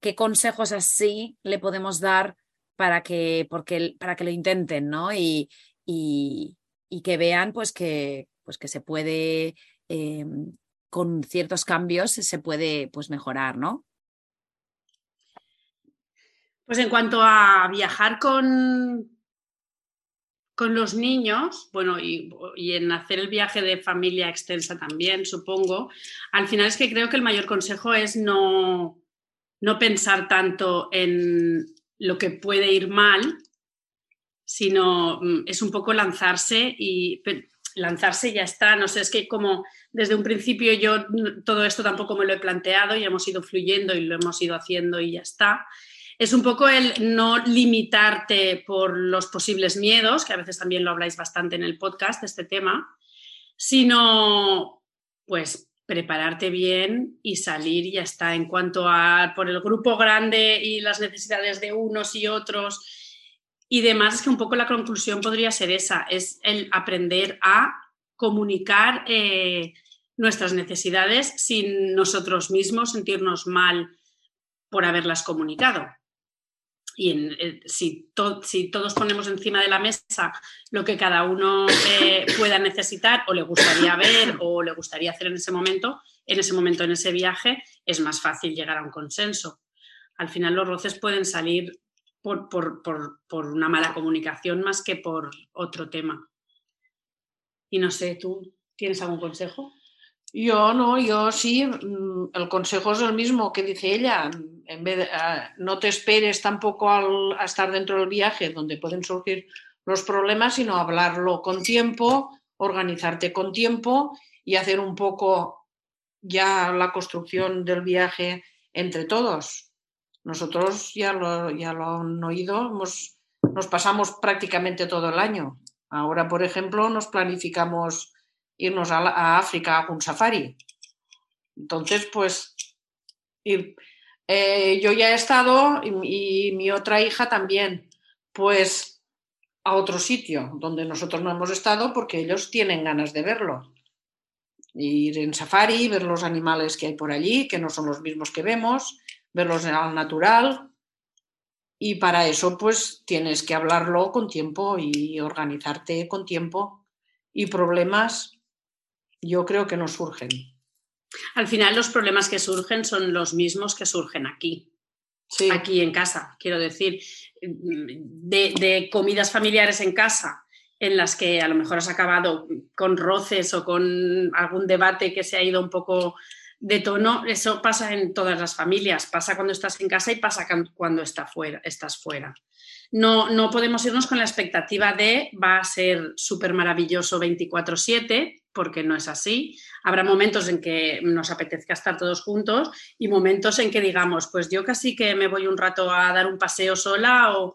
qué consejos así le podemos dar para que, porque, para que lo intenten, ¿no? Y, y, que vean pues que, pues que se puede, em, con ciertos cambios, se puede pues mejorar, ¿no?
Pues en cuanto a viajar con, con los niños, bueno, y, en hacer el viaje de familia extensa también, supongo, al final es que creo que el mayor consejo es no, no pensar tanto en lo que puede ir mal, sino mm, es un poco lanzarse y lanzarse ya está. No sé, es que como desde un principio yo todo esto tampoco me lo he planteado y hemos ido fluyendo y lo hemos ido haciendo y ya está es un poco el no limitarte por los posibles miedos, que a veces también lo habláis bastante en el podcast, este tema, sino pues prepararte bien y salir y ya está. En cuanto a por el grupo grande y las necesidades de unos y otros y demás, es que un poco la conclusión podría ser esa, es el aprender a comunicar eh, nuestras necesidades sin nosotros mismos sentirnos mal por haberlas comunicado y eh, si, si, todos ponemos encima de la mesa lo que cada uno eh, pueda necesitar o le gustaría ver o le gustaría hacer en ese momento, en ese momento, en ese viaje, es más fácil llegar a un consenso. Al final los roces pueden salir por, por una mala comunicación más que por otro tema. Y no sé, ¿tú tienes algún consejo?
Yo no, yo sí, mm, el consejo es el mismo que dice ella, en vez de, ah, no te esperes tampoco al, a estar dentro del viaje donde pueden surgir los problemas, sino hablarlo con tiempo, organizarte con tiempo y hacer un poco ya la construcción del viaje entre todos. Nosotros ya lo, ya lo han oído, nos pasamos prácticamente todo el año. Ahora, por ejemplo, nos planificamos irnos a, África a un safari. Entonces, pues, eh, yo ya he estado y, mi otra hija también, pues, a otro sitio donde nosotros no hemos estado porque ellos tienen ganas de verlo. Ir en safari, ver los animales que hay por allí, que no son los mismos que vemos, verlos al natural. Y para eso, pues, tienes que hablarlo con tiempo y organizarte con tiempo. Y problemas, yo creo que no surgen.
Al final los problemas que surgen son los mismos que surgen aquí. Aquí en casa, quiero decir, de, comidas familiares en casa en las que a lo mejor has acabado con roces o con algún debate que se ha ido un poco de tono, eso pasa en todas las familias, pasa cuando estás en casa y pasa cuando fuera, estás fuera. No, no podemos irnos con la expectativa de va a ser súper maravilloso 24/7, porque no es así. Habrá momentos en que nos apetezca estar todos juntos y momentos en que digamos, pues yo casi que me voy un rato a dar un paseo sola o,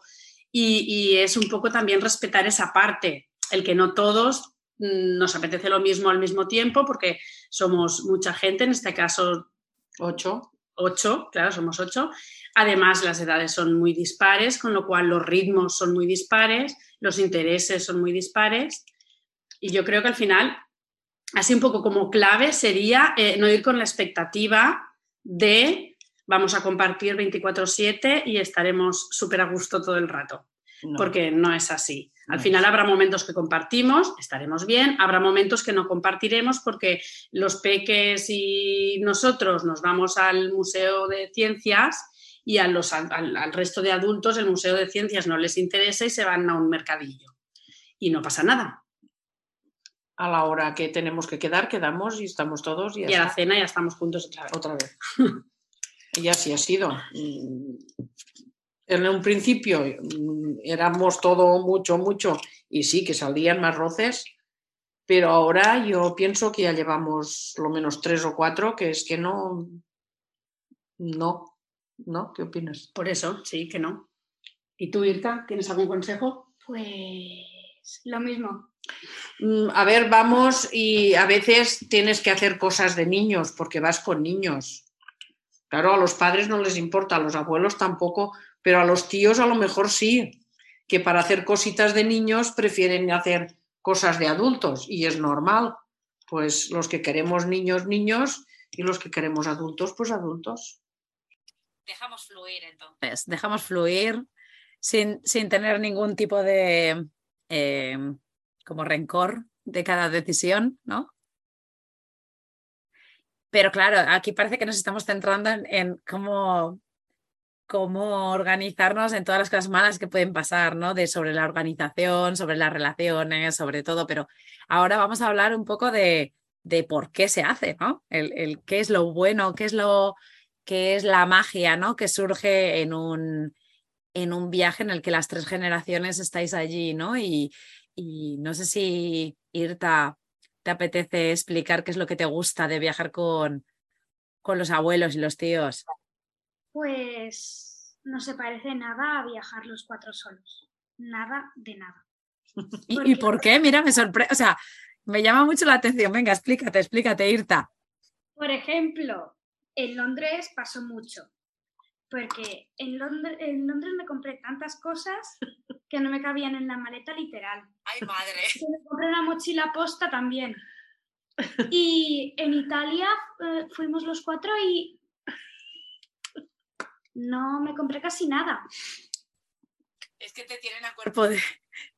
y, es un poco también respetar esa parte, el que no todos nos apetece lo mismo al mismo tiempo porque somos mucha gente, en este caso
ocho.
Ocho, claro, somos ocho. Además, las edades son muy dispares, con lo cual los ritmos son muy dispares, los intereses son muy dispares. Y yo creo que al final así un poco como clave sería eh, no ir con la expectativa de vamos a compartir 24/7 y estaremos súper a gusto todo el rato, porque no es así. Al final habrá momentos que compartimos, estaremos bien, habrá momentos que no compartiremos porque los peques y nosotros nos vamos al Museo de Ciencias y a los, al resto de adultos el Museo de Ciencias no les interesa y se van a un mercadillo. Y no pasa nada,
a la hora que tenemos que quedar, quedamos y estamos todos.
Y, a la cena ya estamos juntos otra vez.
Otra vez. y así ha sido. En un principio mm, éramos todo mucho, mucho, y sí que salían más roces, pero ahora yo pienso que ya llevamos lo menos tres o cuatro, que es que no, no, ¿no? ¿Qué opinas?
Por eso, sí, que no. ¿Y tú, Irta, tienes algún consejo?
Pues lo mismo,
Mm, a ver, vamos y a veces tienes que hacer cosas de niños porque vas con niños. Claro, a los padres no les importa, a los abuelos tampoco, pero a los tíos a lo mejor sí, que para hacer cositas de niños prefieren hacer cosas de adultos y es normal. Pues los que queremos niños, niños y los que queremos adultos, pues adultos.
Dejamos fluir entonces, dejamos fluir sin, sin tener ningún tipo de eh, como rencor de cada decisión, ¿no? Pero claro, aquí parece que nos estamos centrando en, cómo, cómo, organizarnos en todas las cosas malas que pueden pasar, ¿no? De sobre la organización, sobre las relaciones, sobre todo. Pero ahora vamos a hablar un poco de, de por qué se hace, ¿no? El, qué es lo bueno, qué es lo qué es la magia, ¿no? Que surge en un, en un viaje en el que las tres generaciones estáis allí, ¿no? Y, y no sé si Irta te apetece explicar qué es lo que te gusta de viajar con, con los abuelos y los tíos?
Pues no se parece nada a viajar los cuatro solos. Nada de nada.
¿Y, por qué? Mira, me sorprende. O sea, me llama mucho la atención. Venga, explícate, explícate, Irta.
Por ejemplo, en Londres pasó mucho. Porque en Londres, en Londres me compré tantas cosas que no me cabían en la maleta literal.
¡Ay, madre!
me compré una mochila posta también. Y en Italia eh, fuimos los cuatro y no me compré casi nada.
Es que te tienen a cuerpo de,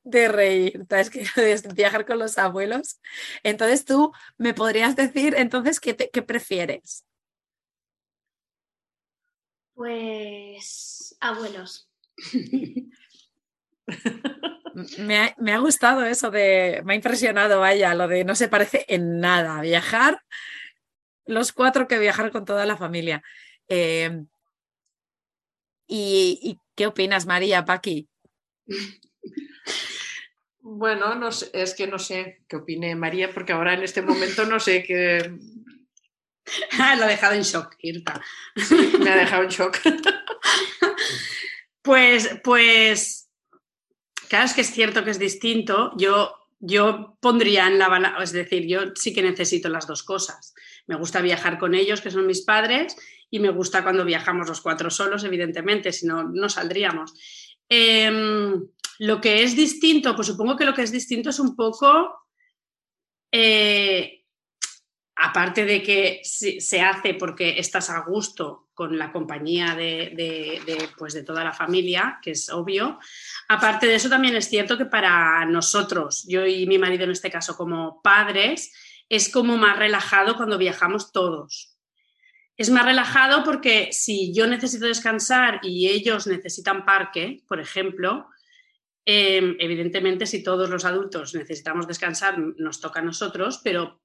de reír, es que de viajar con los abuelos. Entonces tú me podrías decir, entonces, ¿qué, qué prefieres?
Pues abuelos.
Me ha, gustado eso de, me ha impresionado, vaya, lo de no se parece en nada. Viajar, los cuatro que viajar con toda la familia. Em, y, qué opinas, María, Paqui?
Bueno, no es que no sé qué opine María, porque ahora en este momento no sé qué.
lo ha dejado en shock, Irta.
me ha dejado en shock.
pues, pues Claro, es que es cierto que es distinto. Yo, yo pondría en la balanza, es decir, yo sí que necesito las dos cosas. Me gusta viajar con ellos, que son mis padres, y me gusta cuando viajamos los cuatro solos, evidentemente, si no, no saldríamos. Em, lo que es distinto, pues supongo que lo que es distinto es un poco, eh, aparte de que se hace porque estás a gusto con la compañía de, pues de toda la familia, que es obvio. Aparte de eso, también es cierto que para nosotros, yo y mi marido en este caso como padres, es como más relajado cuando viajamos todos. Es más relajado porque si yo necesito descansar y ellos necesitan parque, por ejemplo, em, evidentemente si todos los adultos necesitamos descansar, nos toca a nosotros, pero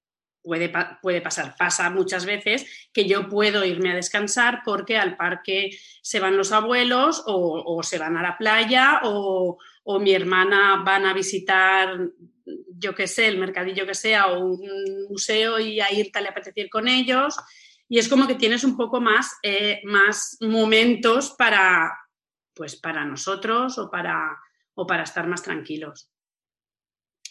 puede, puede pasar, pasa muchas veces que yo puedo irme a descansar porque al parque se van los abuelos o, se van a la playa o, mi hermana van a visitar, yo qué sé, el mercadillo que sea o un museo y a irte le apetece ir con ellos. Y es como que tienes un poco más, eh, más momentos para, pues para nosotros o para, o para estar más tranquilos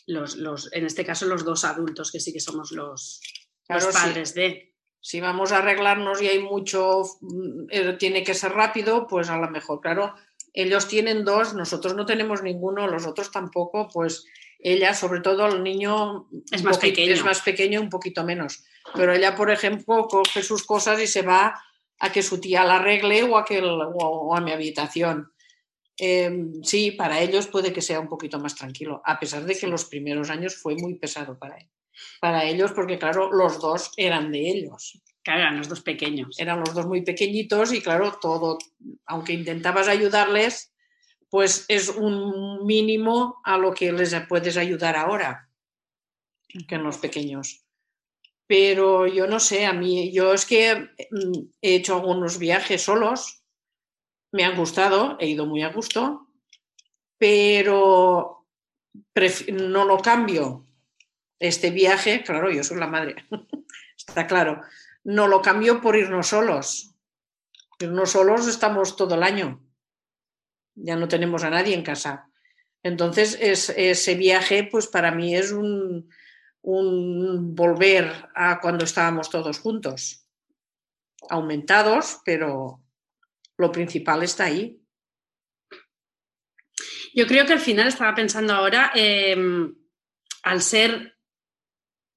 los, en este caso los dos adultos, que sí que somos los, padres de.
Si vamos a arreglarnos y hay mucho, mm, eh, tiene que ser rápido, pues a lo mejor, claro, ellos tienen dos, nosotros no tenemos ninguno, los otros tampoco, pues ella, sobre todo el niño
es más pequeño,
es más pequeño un poquito menos. Pero ella, por ejemplo, coge sus cosas y se va a que su tía la arregle o a, que o a mi habitación. Em, sí, para ellos puede que sea un poquito más tranquilo, a pesar de que los primeros años fue muy pesado para, él, para ellos, porque claro, los dos eran de ellos.
Claro, eran los dos pequeños.
Eran los dos muy pequeñitos y claro, todo, aunque intentabas ayudarles, pues es un mínimo a lo que les puedes ayudar ahora, que en los pequeños. Pero yo no sé, a mí, yo es que mm, he hecho algunos viajes solos me han gustado, he ido muy a gusto, pero no lo cambio. Este viaje, claro, yo soy la madre, está claro, no lo cambio por irnos solos. Irnos solos estamos todo el año, ya no tenemos a nadie en casa. Entonces, ese viaje, pues para mí es un, un volver a cuando estábamos todos juntos. aumentados, pero lo principal está ahí.
Yo creo que al final estaba pensando ahora, em, al ser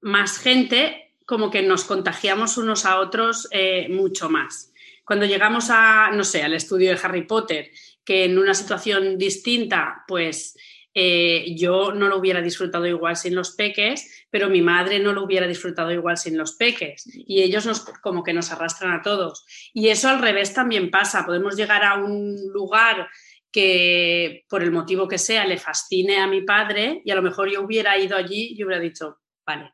más gente, como que nos contagiamos unos a otros eh, mucho más. Cuando llegamos a, no sé, al estudio de Harry Potter, que en una situación distinta, pues eh, yo no lo hubiera disfrutado igual sin los peques, pero mi madre no lo hubiera disfrutado igual sin los peques. Y ellos nos, como que nos arrastran a todos. Y eso al revés también pasa. Podemos llegar a un lugar que por el motivo que sea le fascine a mi padre y a lo mejor yo hubiera ido allí y hubiera dicho, vale.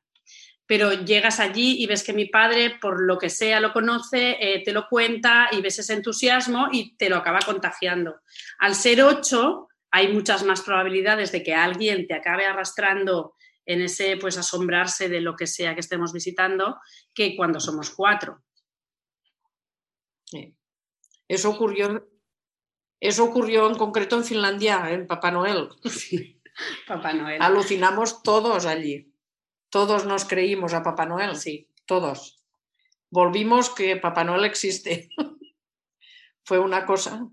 Pero llegas allí y ves que mi padre, por lo que sea, lo conoce, eh, te lo cuenta y ves ese entusiasmo y te lo acaba contagiando. Al ser ocho, hay muchas más probabilidades de que alguien te acabe arrastrando en ese pues asombrarse de lo que sea que estemos visitando que cuando somos cuatro.
Eso ocurrió, eso ocurrió en concreto en Finlandia, en Papá Noel.
Papá Noel.
Alucinamos todos allí. Todos nos creímos a Papá Noel, sí, todos. Volvimos que Papá Noel existe. Fue una cosa.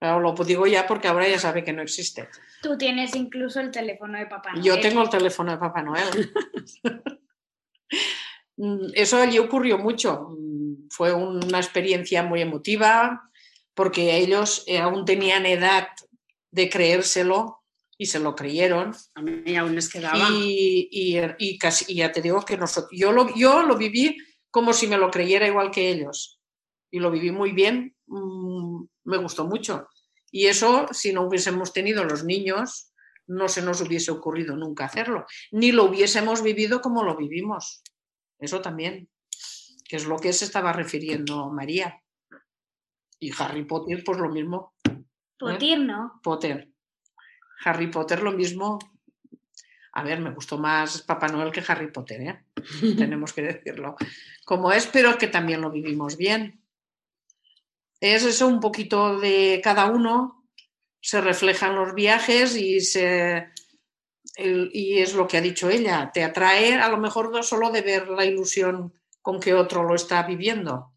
lo digo ya porque ahora ya sabe que no existe.
Tú tienes incluso el teléfono de Papá Noel.
Yo tengo el teléfono de Papá Noel. Mm, eso allí ocurrió mucho. Mm, fue una experiencia muy emotiva porque ellos eh, aún tenían edad de creérselo y se lo creyeron.
A mí aún les quedaba.
Y, casi, ya te digo que nosotros, yo, lo, yo lo viví como si me lo creyera igual que ellos. Y lo viví muy bien, mm, me gustó mucho. Y eso, si no hubiésemos tenido los niños, no se nos hubiese ocurrido nunca hacerlo, ni lo hubiésemos vivido como lo vivimos. Eso también, que es lo que se estaba refiriendo María. Y Harry Potter, pues lo mismo.
¿eh? Potter, ¿no?
Potter. Harry Potter lo mismo. A ver, me gustó más Papá Noel que Harry Potter, ¿eh? tenemos que decirlo. Como es, pero que también lo vivimos bien. Es eso un poquito de cada uno, se reflejan los viajes y, se, y es lo que ha dicho ella, te atrae a lo mejor no solo de ver la ilusión con que otro lo está viviendo.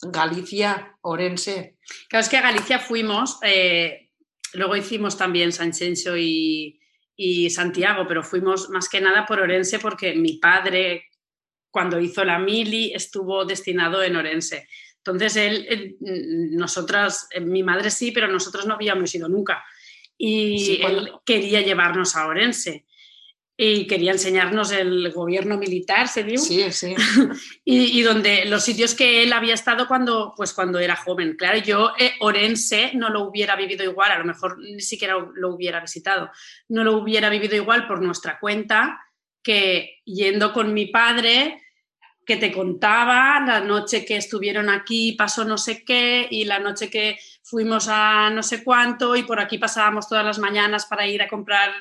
Galicia, Orense.
Claro, es que a Galicia fuimos, eh, Luego hicimos también San y, y Santiago, pero fuimos más que nada por Orense porque mi padre, cuando hizo la mili, estuvo destinado en Orense. Entonces, él, nosotras, eh, mi madre sí, pero nosotros no habíamos ido nunca. Y él quería llevarnos a Orense y quería enseñarnos el gobierno militar, ¿se dio?
Sí, sí.
y, donde los sitios que él había estado cuando, pues cuando era joven. Claro, yo eh, Orense no lo hubiera vivido igual, a lo mejor ni siquiera lo hubiera visitado, no lo hubiera vivido igual por nuestra cuenta que yendo con mi padre que te contaba la noche que estuvieron aquí pasó no sé qué y la noche que fuimos a no sé cuánto y por aquí pasábamos todas las mañanas para ir a comprar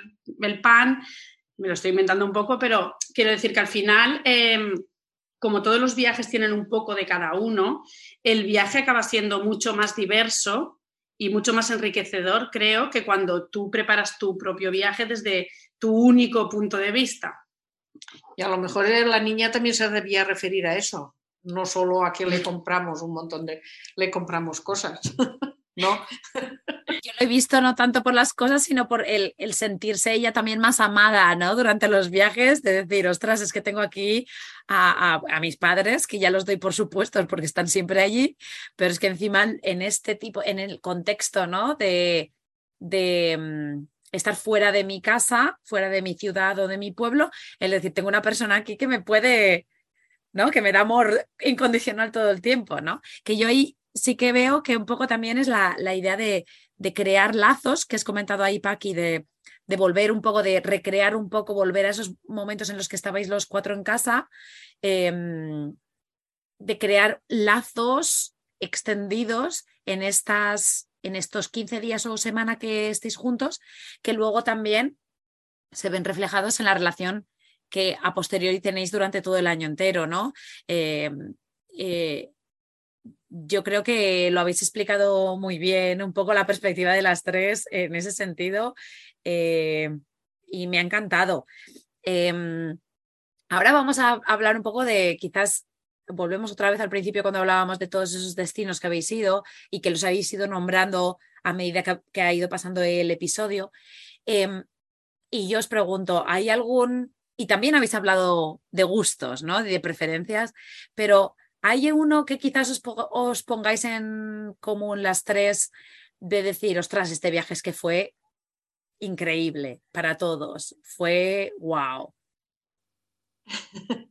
el pan me lo estoy inventando un poco, pero quiero decir que al final, em, como todos los viajes tienen un poco de cada uno, el viaje acaba siendo mucho más diverso y mucho más enriquecedor, creo, que cuando tú preparas tu propio viaje desde tu único punto de vista.
Y a lo mejor la niña también se debía referir a eso, no solo a que le compramos un montón de, le compramos cosas. ¿no?
Yo lo he visto no tanto por las cosas, sino por el, sentirse ella también más amada, ¿no? Durante los viajes, de decir, ostras, es que tengo aquí a, mis padres, que ya los doy por supuesto porque están siempre allí, pero es que encima en este tipo, en el contexto, ¿no? De, de mm, estar fuera de mi casa, fuera de mi ciudad o de mi pueblo, es decir, tengo una persona aquí que me puede, ¿no? Que me da amor incondicional todo el tiempo, ¿no? Que yo ahí sí que veo que un poco también es la, idea de, crear lazos, que has comentado ahí, Paqui, de, de volver un poco, de recrear un poco, volver a esos momentos en los que estabais los cuatro en casa, em, de crear lazos extendidos en, estas, en estos 15 días o semana que estéis juntos, que luego también se ven reflejados en la relación que a posteriori tenéis durante todo el año entero, ¿no? Em, eh, yo creo que lo habéis explicado muy bien, un poco la perspectiva de las tres en ese sentido, eh, y me ha encantado. Em, ahora vamos a hablar un poco de quizás volvemos otra vez al principio cuando hablábamos de todos esos destinos que habéis ido y que los habéis ido nombrando a medida que, ha ido pasando el episodio. Em, y yo os pregunto, ¿hay algún, y también habéis hablado de gustos, ¿no? De preferencias, pero ¿hay uno que quizás os, os pongáis en común las tres de decir, ostras, este viaje es que fue increíble para todos, fue wow?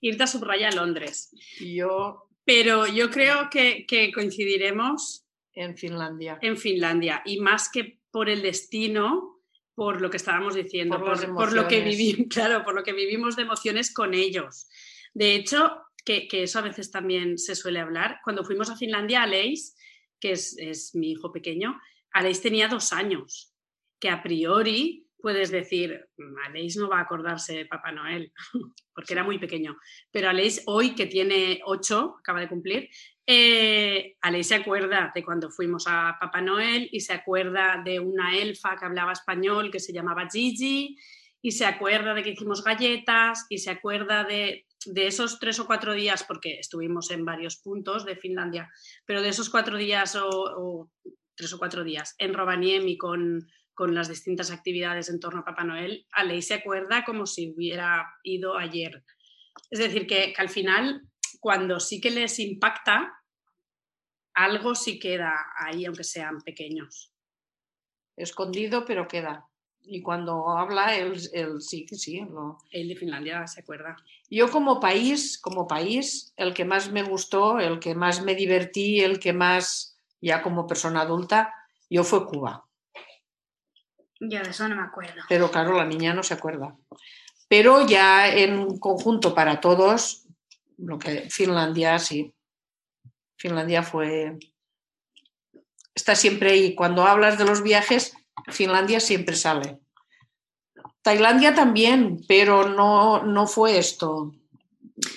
Irte a subraya a Londres.
Yo.
Pero yo creo que, que coincidiremos.
En Finlandia.
En Finlandia. Y más que por el destino, por lo que estábamos diciendo, por, lo que vivimos, claro, por lo que vivimos de emociones con ellos. De hecho, que, que, eso a veces también se suele hablar. Cuando fuimos a Finlandia, Aleix, que es, es mi hijo pequeño, Aleix tenía dos años, que a priori puedes decir, Aleix no va a acordarse de Papá Noel, porque era muy pequeño, pero Aleix hoy que tiene ocho, acaba de cumplir, eh, Aleix se acuerda de cuando fuimos a Papá Noel y se acuerda de una elfa que hablaba español que se llamaba Gigi y se acuerda de que hicimos galletas y se acuerda de, esos tres o cuatro días, porque estuvimos en varios puntos de Finlandia, pero de esos cuatro días o, o tres o cuatro días en Rovaniemi con con las distintas actividades en torno a Papá Noel, a ley se acuerda como si hubiera ido ayer. Es decir, que, al final, cuando sí que les impacta, algo sí queda ahí, aunque sean pequeños.
Escondido, pero queda. Y cuando habla, él, sí que sí.
Él de Finlandia se acuerda.
Yo como país, como país, el que más me gustó, el que más me divertí, el que más, ya como persona adulta, yo fue Cuba.
Yo de eso no me acuerdo.
Pero claro, la niña no se acuerda. Pero ya en conjunto para todos, lo que Finlandia sí. Finlandia fue. Está siempre ahí. Cuando hablas de los viajes, Finlandia siempre sale. Tailandia también, pero no, no fue esto.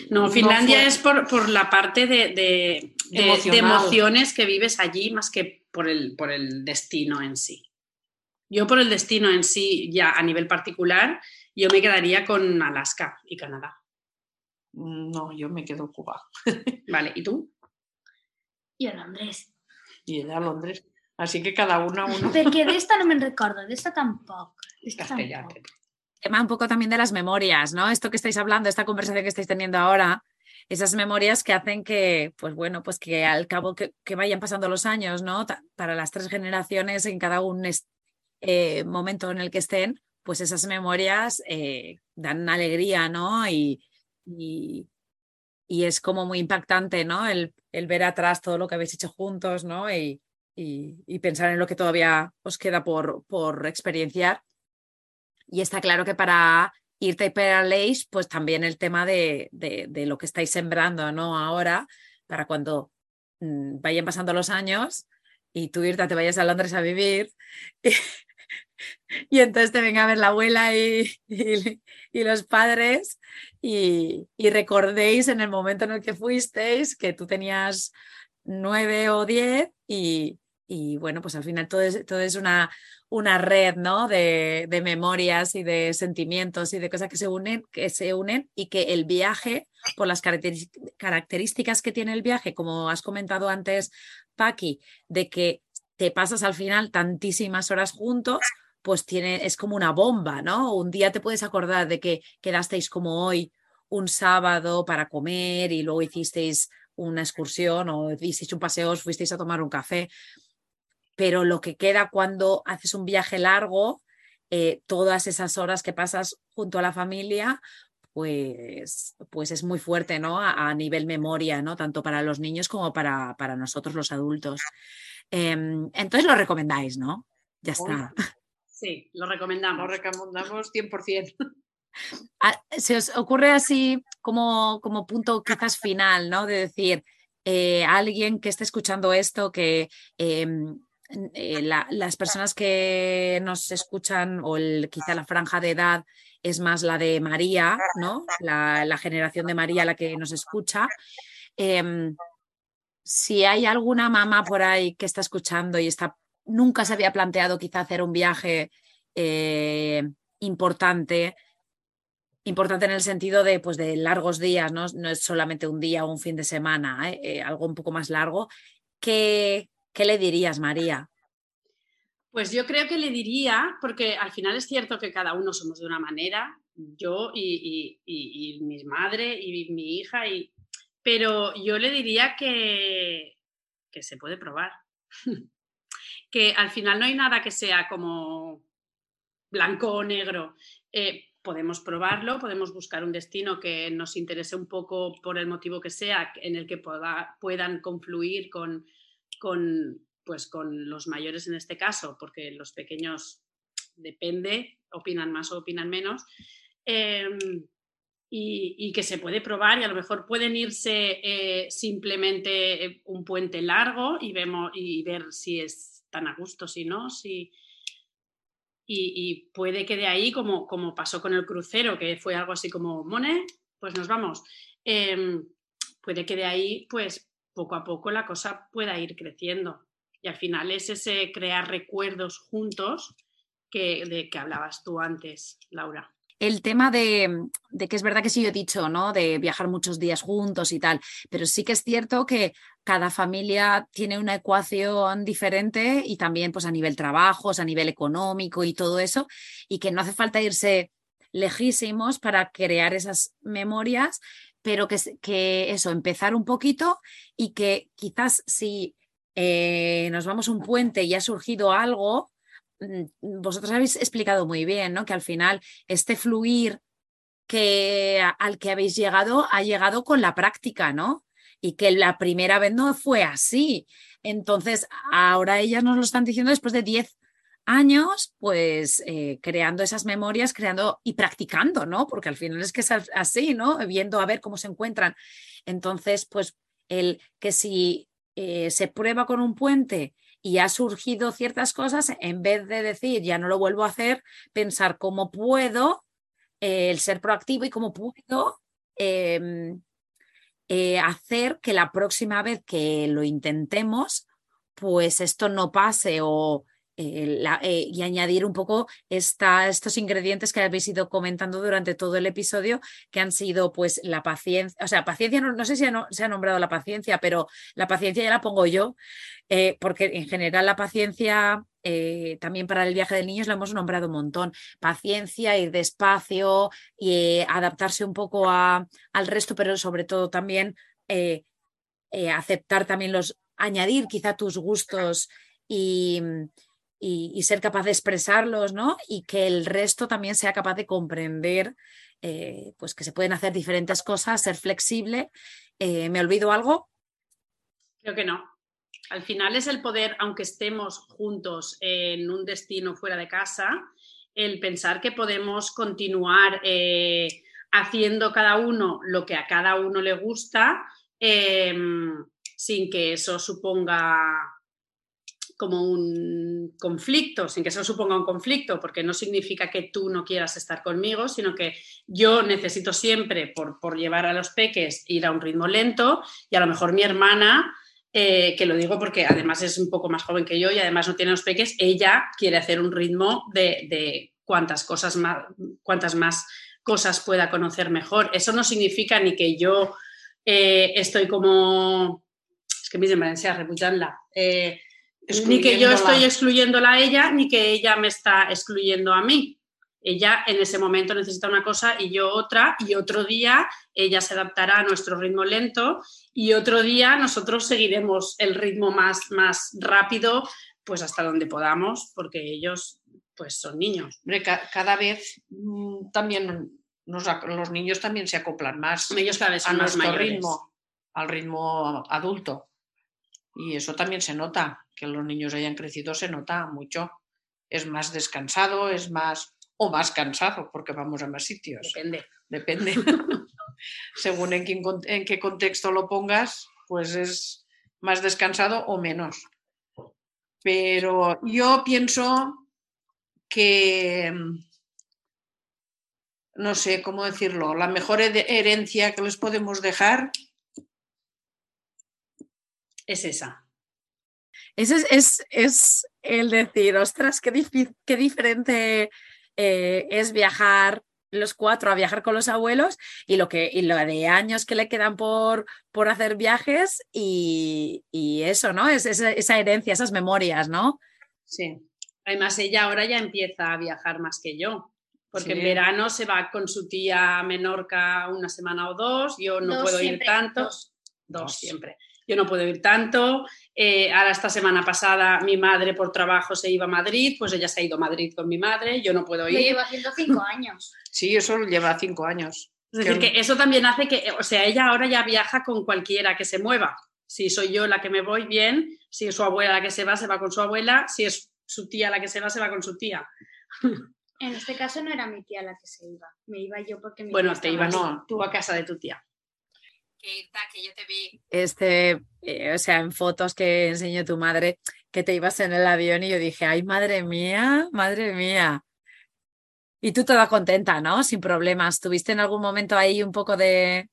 No, Finlandia es por, la parte de, de, emociones que vives allí más que por el, por el destino en sí. Yo por el destino en sí, ya a nivel particular, yo me quedaría con Alaska y Canadá.
No, yo me quedo Cuba.
vale, ¿y tú?
Yo Londres.
Y ella Londres. Así que cada una uno.
Porque de esta no me recuerdo, de esta tampoco.
Esta
Tema un poco también de las memorias, ¿no? Esto que estáis hablando, esta conversación que estáis teniendo ahora, esas memorias que hacen que, pues bueno, pues que al cabo que, que vayan pasando los años, ¿no? Para las tres generaciones en cada un eh, momento en el que estén, pues esas memorias eh, dan alegría, ¿no? Y, y, es como muy impactante, ¿no? El, el, ver atrás todo lo que habéis hecho juntos, ¿no? Y, y, pensar en lo que todavía os queda por, por experienciar. Y está claro que para irte para Leis, pues también el tema de, de, lo que estáis sembrando, ¿no? Ahora, para cuando mm, vayan pasando los años y tú irte, te vayas a Londres a vivir y entonces te venga a ver la abuela y, y, los padres y, recordéis en el momento en el que fuisteis que tú tenías nueve o diez y, bueno, pues al final todo es, todo es una, una red ¿no? de, de, memorias y de sentimientos y de cosas que se unen, que se unen y que el viaje, por las características que tiene el viaje, como has comentado antes, Paqui, de que te pasas al final tantísimas horas juntos, pues tiene, es como una bomba, ¿no? Un día te puedes acordar de que quedasteis como hoy un sábado para comer y luego hicisteis una excursión o hicisteis un paseo, os fuisteis a tomar un café, pero lo que queda cuando haces un viaje largo, eh, todas esas horas que pasas junto a la familia, pues, pues es muy fuerte, ¿no? A, nivel memoria, ¿no? Tanto para los niños como para, para nosotros los adultos. Em, entonces lo recomendáis, ¿no? Ya está.
Sí, lo recomendamos.
Lo recomendamos 100%.
Ah, ¿Se os ocurre así como, como punto quizás final, ¿no? De decir, eh, alguien que esté escuchando esto, que em, eh, las personas que nos escuchan o quizá la franja de edad es más la de María, ¿no? La, generación de María la que nos escucha. Em, si hay alguna mamá por ahí que está escuchando y está nunca se había planteado quizá hacer un viaje eh, importante, importante en el sentido de, pues, de largos días, ¿no? no es solamente un día o un fin de semana, ¿eh? Algo un poco más largo. ¿Qué, ¿Qué le dirías, María?
Pues yo creo que le diría, porque al final es cierto que cada uno somos de una manera, yo y, mi madre y mi hija, y, pero yo le diría que, que se puede probar. que al final no hay nada que sea como blanco o negro. Eh, podemos probarlo, podemos buscar un destino que nos interese un poco por el motivo que sea, en el que puedan confluir con, con, pues con los mayores en este caso, porque los pequeños depende, opinan más o opinan menos. Em, y, que se puede probar y a lo mejor pueden irse eh, simplemente eh, un puente largo y, vemos, y ver si es tan a gusto, si no, si... Y, puede que de ahí, como, como pasó con el crucero, que fue algo así como, Mone, pues nos vamos. Em, puede que de ahí, pues poco a poco la cosa pueda ir creciendo. Y al final es ese crear recuerdos juntos que, de que hablabas tú antes, Laura
el tema de, que es verdad que sí yo he dicho, ¿no? De viajar muchos días juntos y tal, pero sí que es cierto que cada familia tiene una ecuación diferente y también pues a nivel trabajos, a nivel económico y todo eso, y que no hace falta irse lejísimos para crear esas memorias, pero que, que eso, empezar un poquito y que quizás si eh, nos vamos a un puente y ha surgido algo, Mm, vosotros habéis explicado muy bien, ¿no? Que al final este fluir que, al que habéis llegado ha llegado con la práctica, ¿no? Y que la primera vez no fue así. Entonces, ahora ellas nos lo están diciendo después de 10 años, pues eh, creando esas memorias, creando y practicando, ¿no? Porque al final es que es así, ¿no? Viendo a ver cómo se encuentran. Entonces, pues el que si eh, se prueba con un puente y ha surgido ciertas cosas, en vez de decir ya no lo vuelvo a hacer, pensar cómo puedo eh, el ser proactivo y cómo puedo em, hacer que la próxima vez que lo intentemos, pues esto no pase o eh, eh, y añadir un poco estos ingredientes que habéis ido comentando durante todo el episodio, que han sido pues la paciencia, o sea, paciencia, no, sé si se ha nombrado la paciencia, pero la paciencia ya la pongo yo, eh, porque en general la paciencia también para el viaje de niños lo hemos nombrado un montón. Paciencia, ir despacio y adaptarse un poco a, al resto, pero sobre todo también aceptar también los, añadir quizá tus gustos y, y, ser capaz de expresarlos, ¿no? Y que el resto también sea capaz de comprender, eh, pues que se pueden hacer diferentes cosas, ser flexible. Eh, ¿Me olvido algo?
Creo que no. Al final es el poder, aunque estemos juntos en un destino fuera de casa, el pensar que podemos continuar eh, haciendo cada uno lo que a cada uno le gusta, sin que eso suponga como un conflicto, sin que eso suponga un conflicto, porque no significa que tú no quieras estar conmigo, sino que yo necesito siempre, por, por llevar a los peques, ir a un ritmo lento y a lo mejor mi hermana, eh, que lo digo porque además es un poco más joven que yo y además no tiene los peques, ella quiere hacer un ritmo de, de cuantas cosas más, cuantas más cosas pueda conocer mejor. Eso no significa ni que yo eh, estoy como... Es que me dicen Valencia, repuchanla. Eh, ni que yo estoy excluyéndola a ella, ni que ella me está excluyendo a mí. Ella en ese momento necesita una cosa y yo otra, y otro día ella se adaptará a nuestro ritmo lento y otro día nosotros seguiremos el ritmo más, más rápido, pues hasta donde podamos, porque ellos pues son niños.
cada vez mm, también los niños también se acoplan más
ellos cada vez
a nuestro ritmo, al ritmo adulto. Y eso también se nota, que los niños hayan crecido se nota mucho. Es más descansado, es más o más cansado, porque vamos a más sitios.
Depende.
Depende. Según en qué, en qué contexto lo pongas, pues es más descansado o menos. Pero yo pienso que, no sé cómo decirlo, la mejor herencia que les podemos dejar
es esa.
Ese es, es, el decir, ostras, qué, qué diferente eh, es viajar los cuatro a viajar con los abuelos y lo, que, y lo de años que le quedan por, por hacer viajes y, eso, ¿no? Es, esa herencia, esas memorias, ¿no?
Sí. Además, ella ahora ya empieza a viajar más que yo. Porque en verano se va con su tía a Menorca una semana o dos, yo no puedo ir tanto. dos siempre yo no puedo ir tanto. Eh, ahora esta semana pasada mi madre por trabajo se iba a Madrid, pues ella se ha ido a Madrid con mi madre, yo no puedo ir.
lleva haciendo cinco años.
Sí, eso lleva cinco años.
Es decir, que eso también hace que, o sea, ella ahora ya viaja con cualquiera que se mueva. Si soy yo la que me voy, bien. Si es su abuela la que se va, se va con su abuela. Si es su tía la que se va, se va con su tía.
En este caso no era mi tía la que se iba. Me iba yo porque mi
Bueno, te ibas tú a casa de tu tía
que yo te vi, este, eh, o sea, en fotos que enseñó tu madre, que te ibas en el avión y yo dije, ay, madre mía, madre mía. Y tú toda contenta, ¿no? Sin problemas. ¿Tuviste en algún momento ahí un poco de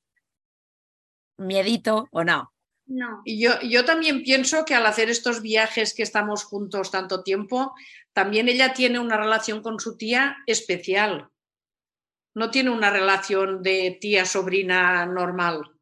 miedito o no?
No.
Y yo, yo también pienso que al hacer estos viajes que estamos juntos tanto tiempo, también ella tiene una relación con su tía especial. No tiene una relación de tía-sobrina normal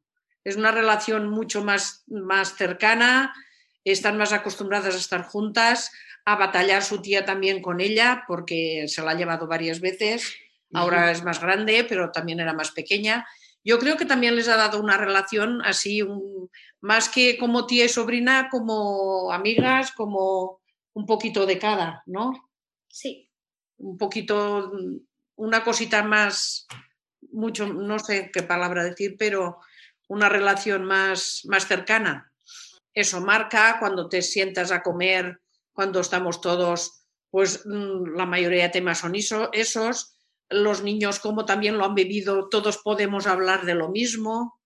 es una relación mucho más, más cercana, están más acostumbradas a estar juntas, a batallar su tía también con ella, porque se la ha llevado varias veces, ahora es más grande, pero también era más pequeña. Yo creo que también les ha dado una relación así, más que como tía y sobrina, como amigas, como un poquito de cada, ¿no?
Sí.
Un poquito, una cosita más, mucho, no sé qué palabra decir, pero una relación más, más cercana. Eso marca cuando te sientas a comer, cuando estamos todos, pues mm, la mayoría de temas son esos. Los niños, como también lo han vivido, todos podemos hablar de lo mismo,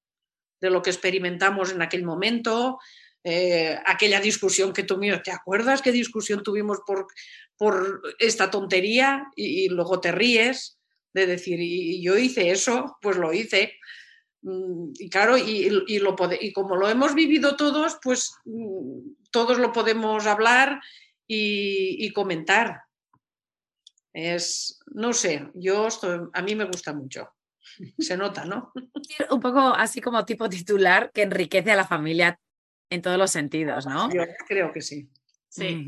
de lo que experimentamos en aquel momento. Eh, aquella discusión que tuvimos, ¿te acuerdas qué discusión tuvimos por, por esta tontería? Y, y, luego te ríes de decir, y yo hice eso, pues lo hice. Mm, y claro, y, lo y como lo hemos vivido todos, pues mm, todos lo podemos hablar y, comentar. Es, no sé, yo estoy, a mí me gusta mucho. Se nota, ¿no?
Un poco así como tipo titular que enriquece a la familia en todos los sentidos, ¿no?
Yo creo que sí.
Sí.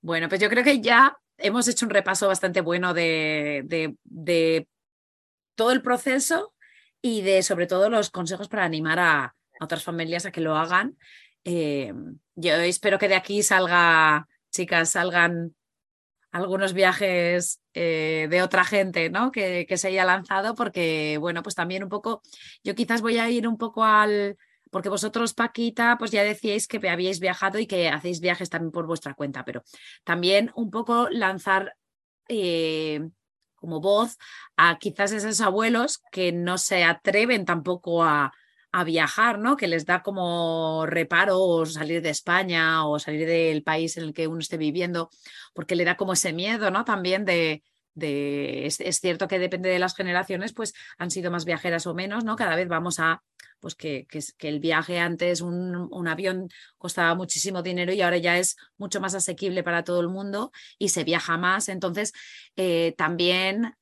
Bueno, pues yo creo que ya hemos hecho un repaso bastante bueno de, de, de todo el proceso y de sobre todo los consejos para animar a, otras familias a que lo hagan. Eh, yo espero que de aquí salga, chicas, salgan algunos viajes eh, de otra gente, ¿no? Que, se haya lanzado, porque, bueno, pues también un poco, yo quizás voy a ir un poco al, porque vosotros, Paquita, pues ya decíais que habíais viajado y que hacéis viajes también por vuestra cuenta, pero también un poco lanzar eh, como voz a quizás esos abuelos que no se atreven tampoco a, a viajar, ¿no? Que les da como reparo salir de España o salir del país en el que uno esté viviendo, porque le da como ese miedo, ¿no? También de, es, es, cierto que depende de las generaciones, pues han sido más viajeras o menos, ¿no? Cada vez vamos a pues que, que, el viaje antes, un, avión costaba muchísimo dinero y ahora ya es mucho más asequible para todo el mundo y se viaja más. Entonces, eh, también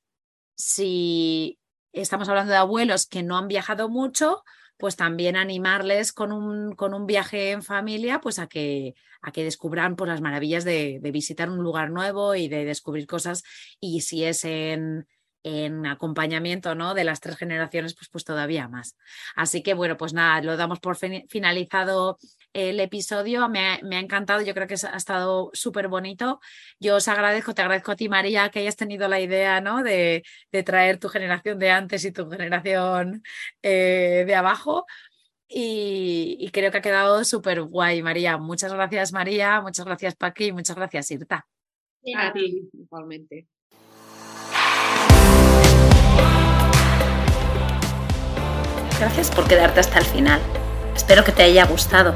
si estamos hablando de abuelos que no han viajado mucho, pues también animarles con un, con un viaje en familia, pues a que, a que descubran pues, las maravillas de, visitar un lugar nuevo y de descubrir cosas. Y si es en, en acompañamiento ¿no? de las tres generaciones, pues, pues todavía más. Así que bueno, pues nada, lo damos por finalizado el episodio. Me ha, encantado, yo creo que ha estado súper bonito. Yo os agradezco, te agradezco a ti, María, que hayas tenido la idea ¿no? de, de traer tu generación de antes y tu generación eh, de abajo. Y, y, creo que ha quedado súper guay, María. Muchas gracias, María. Muchas gracias, Paqui. Muchas gracias, Irta.
A ti, igualmente.
Gracias por quedarte hasta el final. Espero que te haya gustado.